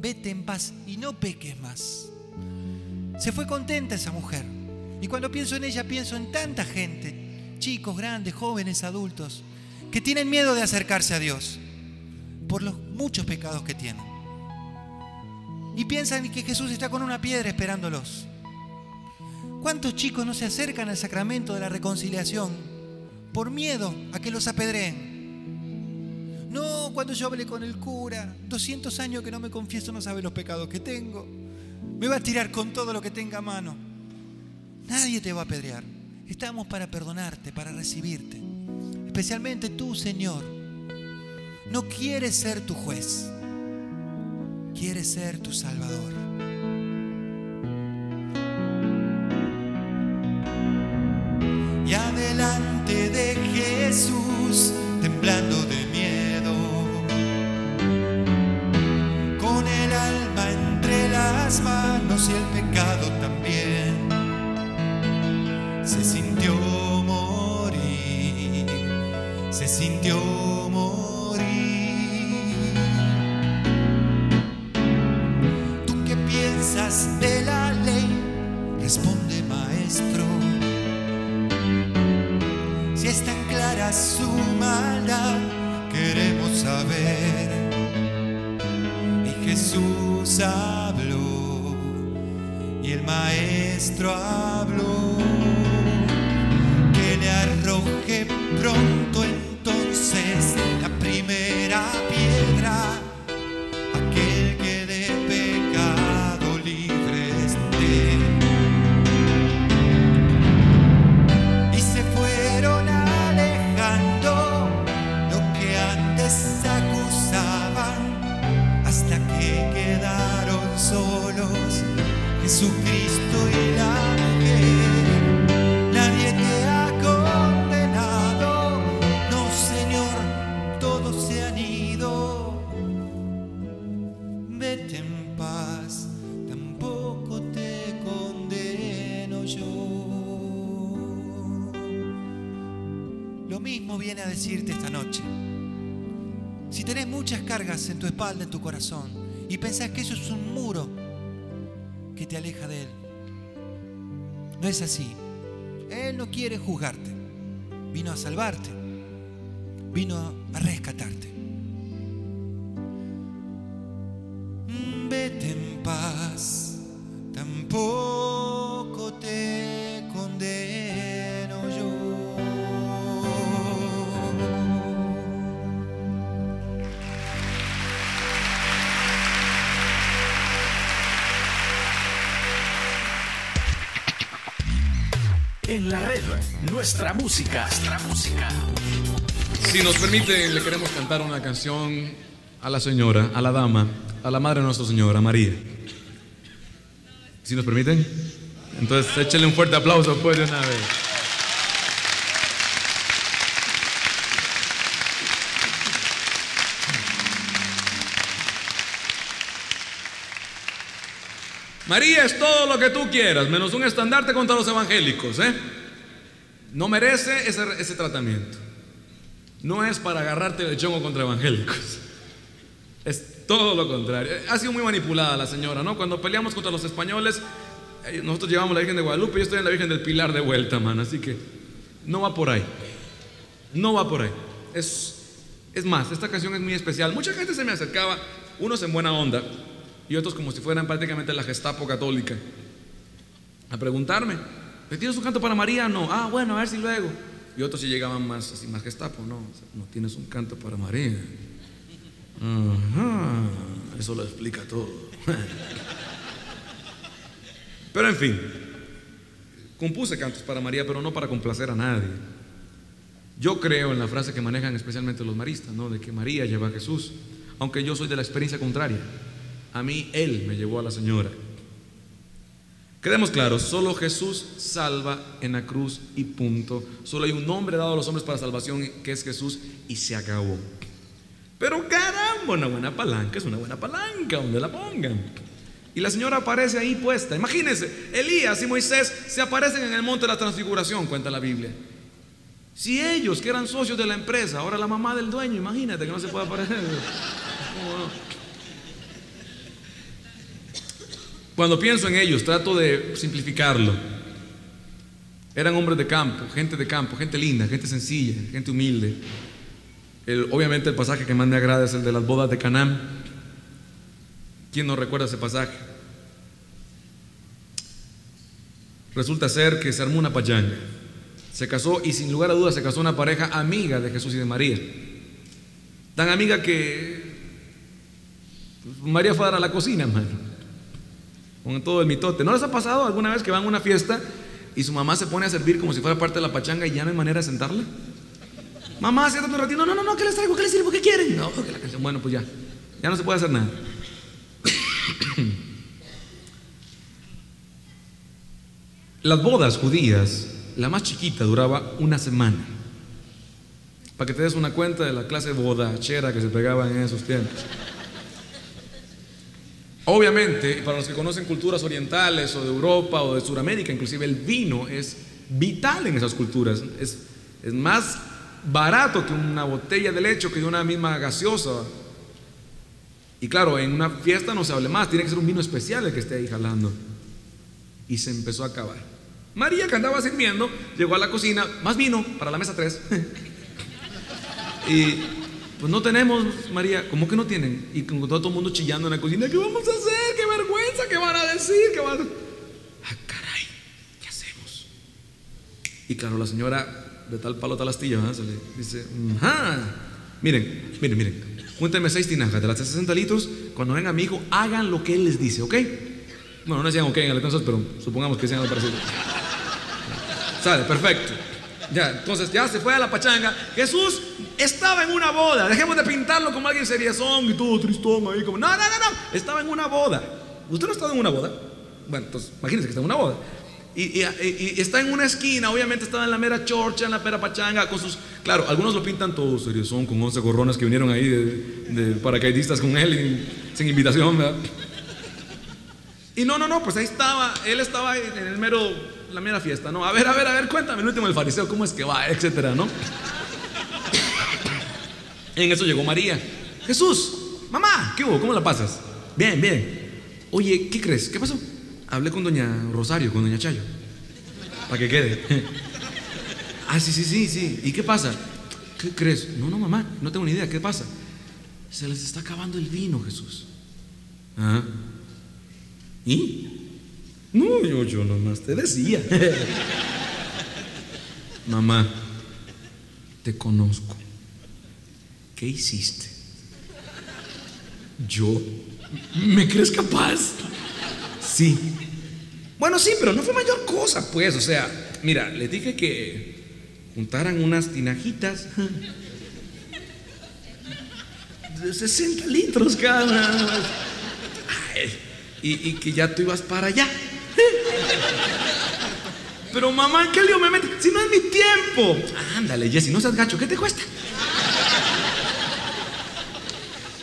Vete en paz y no peques más. Se fue contenta esa mujer. Y cuando pienso en ella, pienso en tanta gente, chicos, grandes, jóvenes, adultos, que tienen miedo de acercarse a Dios por los muchos pecados que tienen. Y piensan que Jesús está con una piedra esperándolos. ¿Cuántos chicos no se acercan al sacramento de la reconciliación por miedo a que los apedreen? No, cuando yo hablé con el cura, 200 años que no me confieso, no sabe los pecados que tengo. Me va a tirar con todo lo que tenga a mano. Nadie te va a apedrear. Estamos para perdonarte, para recibirte. Especialmente tú, Señor. No quieres ser tu juez. Quieres ser tu Salvador. Corazón, y pensás que eso es un muro que te aleja de Él, no es así. Él no quiere juzgarte. Vino a salvarte. Vino a rescatarte. Vete en paz, tampoco En la red, nuestra música. Nuestra música. Si nos permiten, le queremos cantar una canción a la señora, a la dama, a la madre de nuestra señora, María. Si nos permiten, entonces échenle un fuerte aplauso pues de una vez. María es todo lo que tú quieras, menos un estandarte contra los evangélicos, ¿eh? No merece ese, tratamiento. No es para agarrarte de chongo contra evangélicos. Es todo lo contrario. Ha sido muy manipulada la señora, ¿no? Cuando peleamos contra los españoles, eh, nosotros llevamos la Virgen de Guadalupe, yo estoy en la Virgen del Pilar de vuelta, man. Así que no va por ahí. No va por ahí. Es, es más, esta canción es muy especial. Mucha gente se me acercaba, unos en buena onda y otros como si fueran prácticamente la Gestapo católica, a preguntarme, ¿le tienes un canto para María? No. Ah, bueno, a ver si luego. Y otros si llegaban más, así, más Gestapo, no, no tienes un canto para María. Eso lo explica todo. Pero en fin, compuse cantos para María, pero no para complacer a nadie. Yo creo en la frase que manejan especialmente los maristas, ¿no? De que María lleva a Jesús, aunque yo soy de la experiencia contraria. A mí Él me llevó a la Señora. Quedemos claros, solo Jesús salva en la cruz y punto. Solo hay un nombre dado a los hombres para salvación que es Jesús y se acabó. Pero caramba, una buena palanca es una buena palanca, donde la pongan. Y la señora aparece ahí puesta. Imagínense, Elías y Moisés se aparecen en el monte de la transfiguración, cuenta la Biblia. Si ellos, que eran socios de la empresa, ahora la mamá del dueño, imagínate que no se puede aparecer. Cuando pienso en ellos, trato de simplificarlo. Eran hombres de campo, gente de campo, gente linda, gente sencilla, gente humilde. El- obviamente el pasaje que más me agrada es el de las bodas de Canaán. ¿Quién no recuerda ese pasaje? Resulta ser que se armó una pachanga. Se casó y sin lugar a dudas se casó una pareja amiga de Jesús y de María. Tan amiga que pues, María fue a dar a la cocina, hermano. Con todo el mitote. ¿No les ha pasado alguna vez que van a una fiesta y su mamá se pone a servir como si fuera parte de la pachanga y ya no hay manera de sentarla? Mamá, siéntate un ratito. No, no, no, ¿qué les traigo? ¿Qué les sirvo? ¿Qué quieren? No, que la canción. Bueno, pues ya. Ya no se puede hacer nada. Las bodas judías, la más chiquita duraba una semana. Para que te des una cuenta de la clase bodachera que se pegaba en esos tiempos. Obviamente, para los que conocen culturas orientales o de Europa o de Sudamérica, inclusive el vino es vital en esas culturas. Es, es más barato que una botella de leche o que una misma gaseosa. Y claro, en una fiesta no se hable más, tiene que ser un vino especial el que esté ahí jalando. Y se empezó a acabar. María, que andaba sirviendo, llegó a la cocina, más vino para la mesa 3. y pues no tenemos, María, ¿cómo que no tienen? Y con todo el mundo chillando en la cocina, ¿qué vamos a hacer? ¿Qué vergüenza? ¿Qué van a decir? ¿Qué van a... Ah, caray, ¿qué hacemos? Y claro, la señora de tal palo tal astilla, le dice, ajá, miren, miren, miren, júntenme seis tinajas de las de 60 litros, cuando venga mi hijo, hagan lo que él les dice, ¿ok? Bueno, no decían ok en el entonces, pero supongamos que sean algo parecido. Sale, perfecto. Ya, entonces ya se fue a la pachanga. Jesús estaba en una boda. Dejemos de pintarlo como alguien seriezón y todo tristón ahí. Como, no, no, no, no. Estaba en una boda. ¿Usted no ha estado en una boda? Bueno, entonces imagínense que está en una boda. Y, está en una esquina, obviamente estaba en la mera chorcha, en la pera pachanga, con sus. Claro, algunos lo pintan todo seriezón, con 11 gorrones que vinieron ahí de, paracaidistas con él, sin invitación, ¿verdad? Y no, no, no, pues ahí estaba, él estaba en el mero, la mera fiesta, ¿no? A ver, a ver, a ver, cuéntame el último del fariseo, cómo es que va, etcétera, ¿no? En eso llegó María. Jesús, mamá, ¿qué hubo? ¿Cómo la pasas? Bien, bien. Oye, ¿qué crees? ¿Qué pasó? Hablé con doña Rosario, con doña Chayo. Para que quede. ah, sí, sí, sí, sí. ¿Y qué pasa? ¿Qué crees? No, no, mamá, no tengo ni idea. ¿Qué pasa? Se les está acabando el vino, Jesús. Ah. ¿Y? No, yo, yo nomás te decía. Mamá, te conozco. ¿Qué hiciste? ¿Yo? ¿Me crees capaz? Sí. Bueno, sí, pero no fue mayor cosa, pues. O sea, mira, les dije que juntaran unas tinajitas de 60 litros cada. Ay, y, y que ya tú ibas para allá. Pero mamá, ¿qué lío me metes? Si no es mi tiempo. Ándale, Jessy, no seas gacho, ¿qué te cuesta?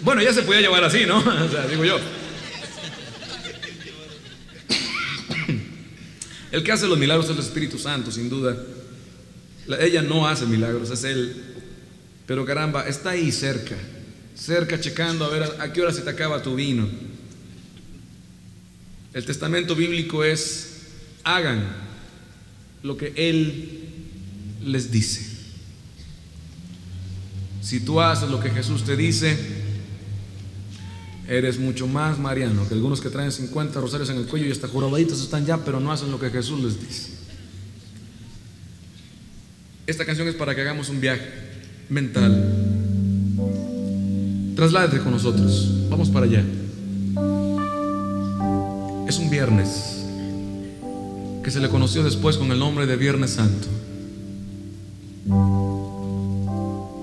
Bueno, ya se podía llevar así, ¿no? O sea, digo yo. El que hace los milagros es el Espíritu Santo, sin duda. La- ella no hace milagros, es Él. Pero caramba, está ahí cerca, cerca checando a ver a qué hora se te acaba tu vino. El testamento bíblico es, hagan lo que Él les dice. Si tú haces lo que Jesús te dice, eres mucho más mariano que algunos que traen 50 rosarios en el cuello y hasta jorobaditos están ya, pero no hacen lo que Jesús les dice. Esta canción es para que hagamos un viaje mental. Trasládate con nosotros. Vamos para allá. Es un viernes que se le conoció después con el nombre de Viernes Santo.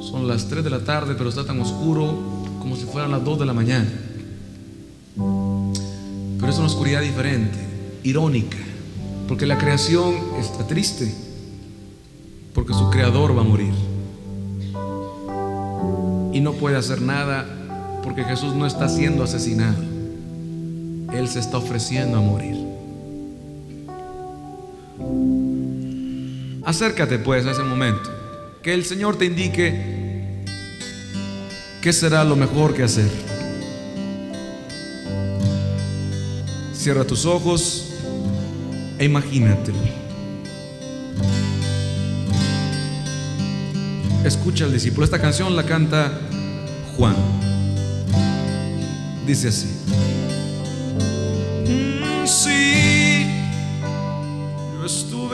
Son las 3 de la tarde, pero está tan oscuro como si fueran las 2 de la mañana. Pero es una oscuridad diferente, irónica, porque la creación está triste, porque su creador va a morir. Y no puede hacer nada porque Jesús no está siendo asesinado. Él se está ofreciendo a morir. Acércate pues a ese momento. Que el Señor te indique qué será lo mejor que hacer. Cierra tus ojos e imagínatelo. Escucha al discípulo. Esta canción la canta Juan. Dice así.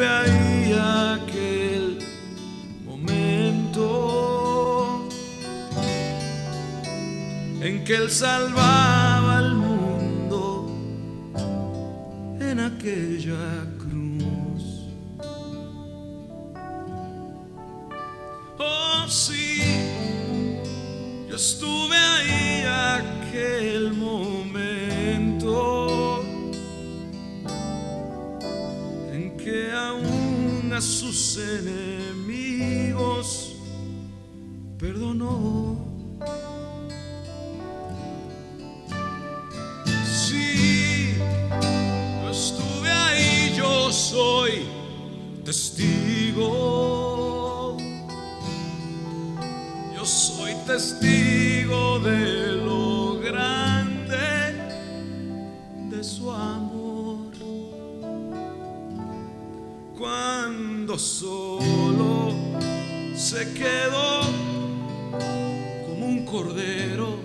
Estuve ahí aquel momento en que él salvaba al mundo en aquella cruz. Oh sí, yo estuve ahí aquel sus enemigos perdonó. Sí, yo estuve ahí, yo soy testigo. Yo soy testigo Solo se quedó como un cordero,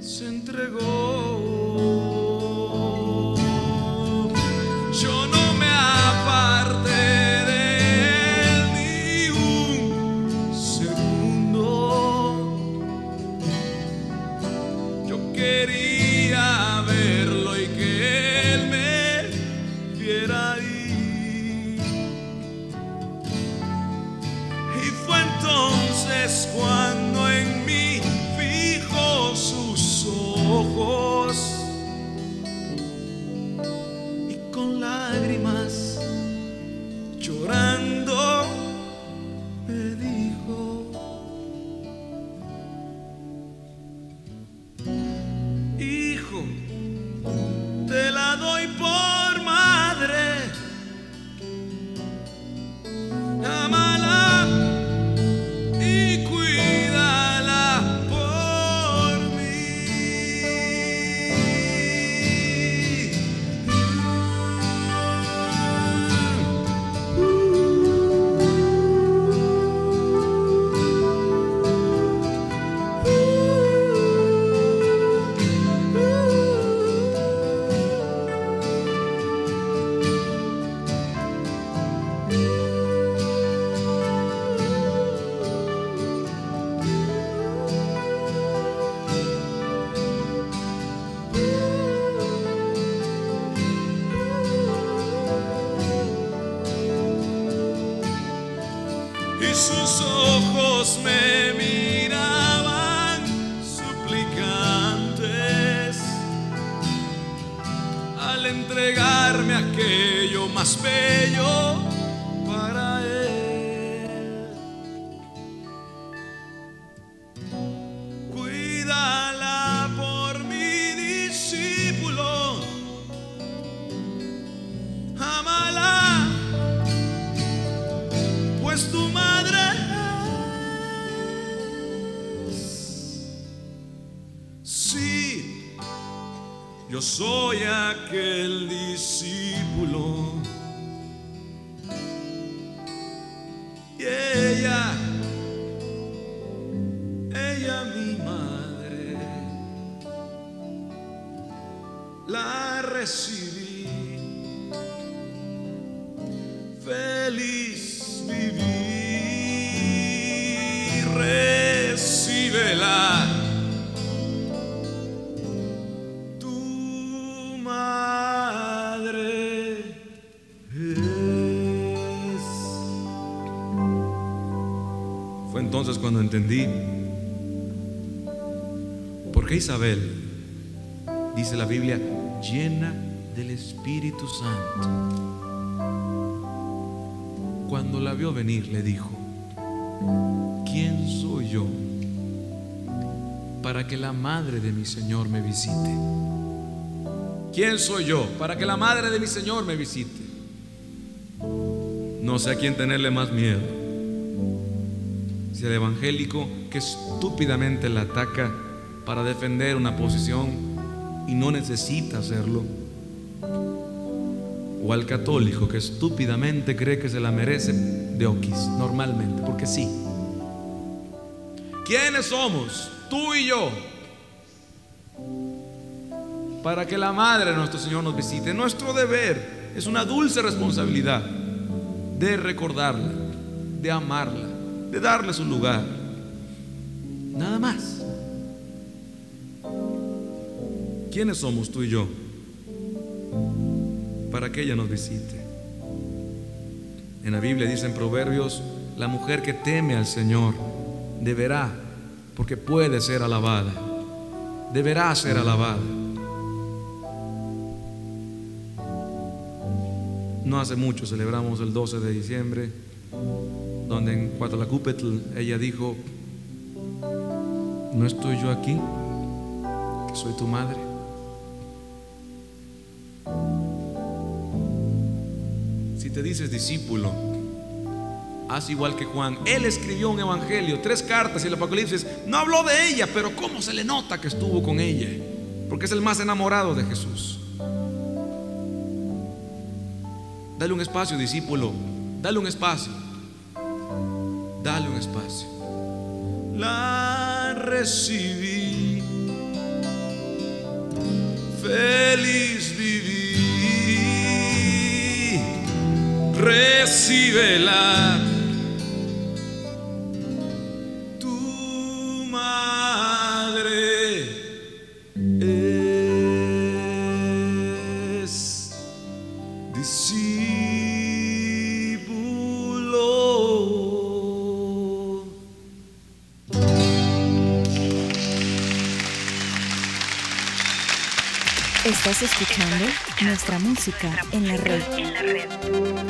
se entregó. Isabel, dice la Biblia, llena del Espíritu Santo cuando la vio venir, le dijo, ¿quién soy yo para que la madre de mi Señor me visite? ¿Quién soy yo para que la madre de mi Señor me visite? No sé a quién tenerle más miedo. Si al evangélico que estúpidamente la ataca para defender una posición y no necesita hacerlo o al católico que estúpidamente cree que se la merece de oquis, normalmente, porque sí. ¿Quiénes somos? Tú y yo. Para que la Madre de nuestro Señor nos visite. Nuestro deber es una dulce responsabilidad de recordarla, de amarla, de darle su lugar. Nada más. ¿Quiénes somos tú y yo para que ella nos visite? En la Biblia dice en Proverbios, la mujer que teme al Señor deberá, porque puede ser alabada, deberá ser alabada. No hace mucho celebramos el 12 de diciembre, donde en Cuatalacupetl ella dijo, ¿no estoy yo aquí? Que soy tu madre. Te dices discípulo, haz igual que Juan. Él escribió un evangelio, tres cartas y el Apocalipsis no habló de ella, pero ¿cómo se le nota que estuvo con ella? Porque es el más enamorado de Jesús. Dale un espacio, discípulo. Dale un espacio. Dale un espacio. La recibí. Feliz viví. Recíbela. Tu madre es discípulo. Estás escuchando nuestra música en la red.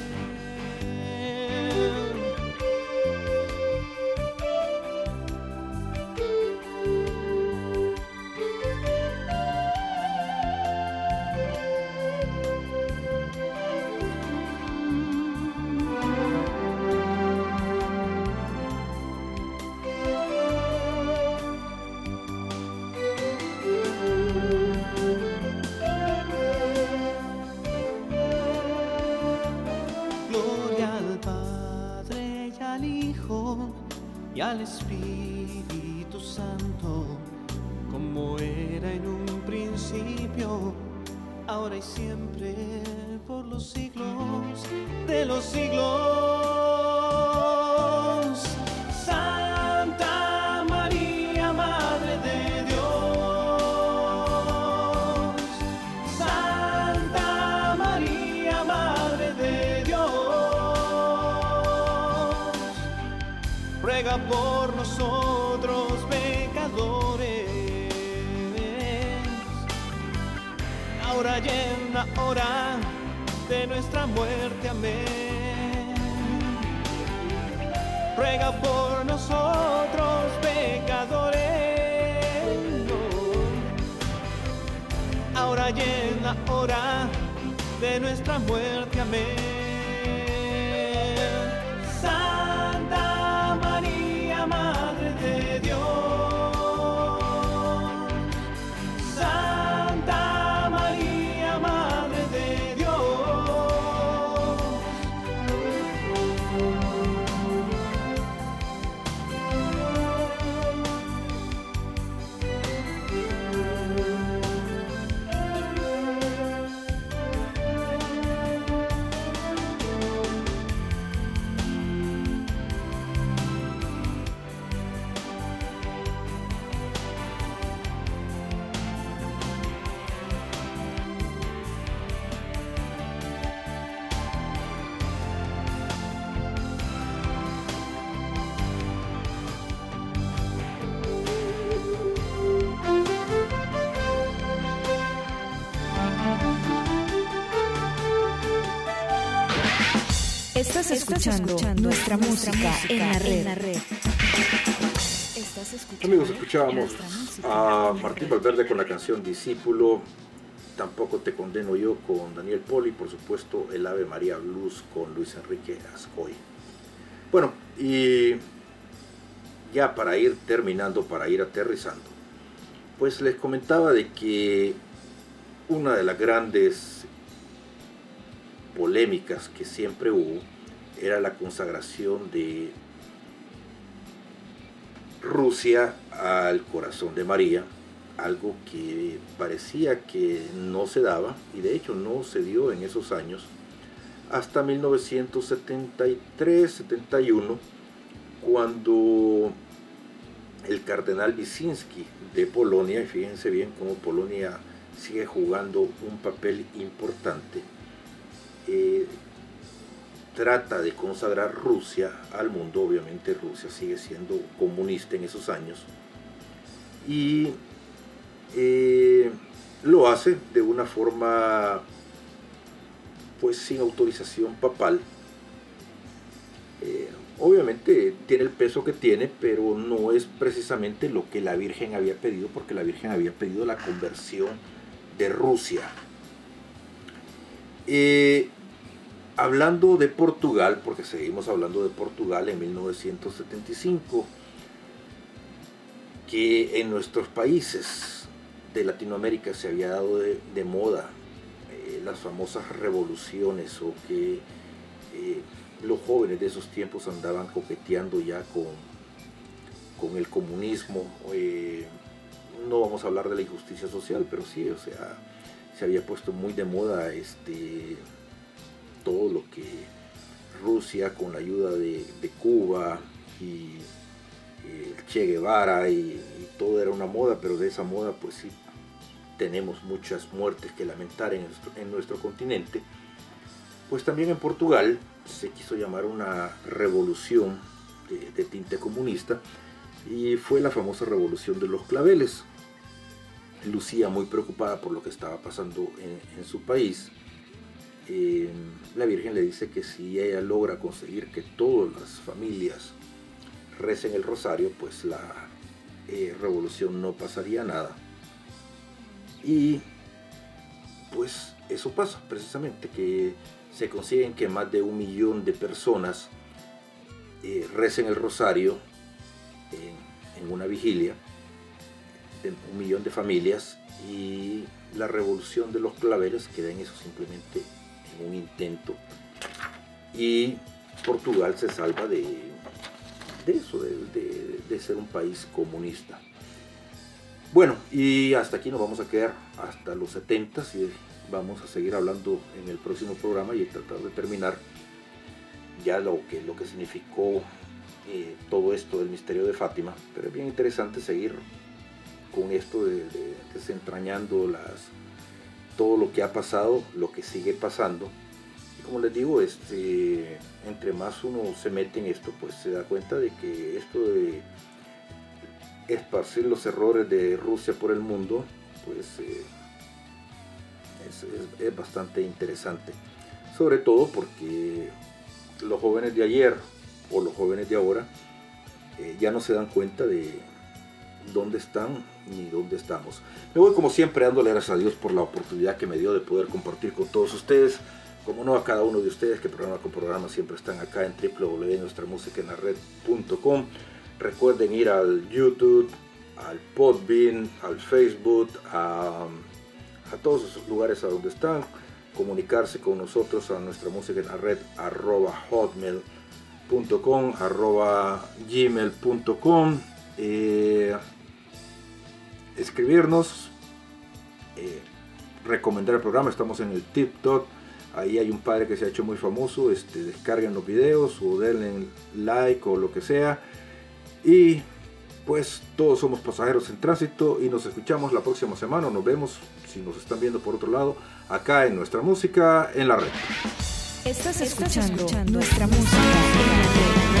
Siglos de nuestra muerte. Amén. Estás escuchando nuestra música en la red. Estás escuchando Amigos, escuchábamos a Martín. Valverde con la canción Discípulo, Tampoco te condeno yo con Daniel Poli, y por supuesto el Ave María Blues con Luis Enrique Ascoy. Bueno, y ya para ir terminando, para ir aterrizando, pues les comentaba de que una de las grandes polémicas que siempre hubo era la consagración de Rusia al corazón de María, algo que parecía que no se daba y de hecho no se dio en esos años hasta 1973-71 cuando el cardenal Wyszynski de Polonia, y fíjense bien cómo Polonia sigue jugando un papel importante, eh, trata de consagrar Rusia al mundo, obviamente Rusia sigue siendo comunista en esos años, y eh, lo hace de una forma pues sin autorización papal. Eh, obviamente tiene el peso que tiene, pero no es precisamente lo que la Virgen había pedido, porque la Virgen había pedido la conversión de Rusia. Eh, hablando de Portugal, porque seguimos hablando de Portugal en 1975, que en nuestros países de Latinoamérica se había dado de, moda eh, las famosas revoluciones o que eh, los jóvenes de esos tiempos andaban coqueteando ya con, con el comunismo. eh, no vamos a hablar de la injusticia social, pero sí, o sea, se había puesto muy de moda este, todo lo que Rusia con la ayuda de, Cuba y eh, Che Guevara y, todo era una moda, pero de esa moda pues sí tenemos muchas muertes que lamentar en nuestro, en nuestro continente. Pues también en Portugal se quiso llamar una revolución de, tinte comunista y fue la famosa revolución de los claveles. Lucía muy preocupada por lo que estaba pasando en su país. La Virgen le dice que si ella logra conseguir que todas las familias recen el rosario, pues la eh, revolución no pasaría nada. Y pues eso pasa precisamente, que se consiguen que más de un millón de personas eh, recen el rosario en, en una vigilia, de un millón de familias, y la revolución de los claveles queda en eso simplemente en un intento. Y Portugal se salva de, eso, de, de- ser un país comunista. Bueno, y hasta aquí nos vamos a quedar hasta los 70 y vamos a seguir hablando en el próximo programa y tratar de terminar ya lo que, lo que significó eh, todo esto del misterio de Fátima. Pero es bien interesante seguir con esto de- desentrañando las, todo lo que ha pasado, lo que sigue pasando. Y como les digo, este, entre más uno se mete en esto, pues se da cuenta de que esto de esparcir los errores de Rusia por el mundo, pues eh, es, es- bastante interesante. Sobre todo porque los jóvenes de ayer o los jóvenes de ahora eh, ya no se dan cuenta de dónde están ni dónde estamos. Me voy como siempre dándole gracias a Dios por la oportunidad que me dio de poder compartir con todos ustedes. Como no a cada uno de ustedes que programa con programa siempre están acá en www.nuestramusicaenlared.com. Recuerden ir al YouTube, al Podbean, al Facebook, a, todos esos lugares a donde están. Comunicarse con nosotros a nuestra música en la red arroba hotmail.com arroba gmail.com eh, escribirnos eh, recomendar el programa. Estamos en el TikTok. Ahí hay un padre que se ha hecho muy famoso. Este, descarguen los videos o denle like o lo que sea. Y pues todos somos pasajeros en tránsito y nos escuchamos la próxima semana. Nos vemos si nos están viendo por otro lado acá en nuestra música en la red. Estás escuchando nuestra música en la red.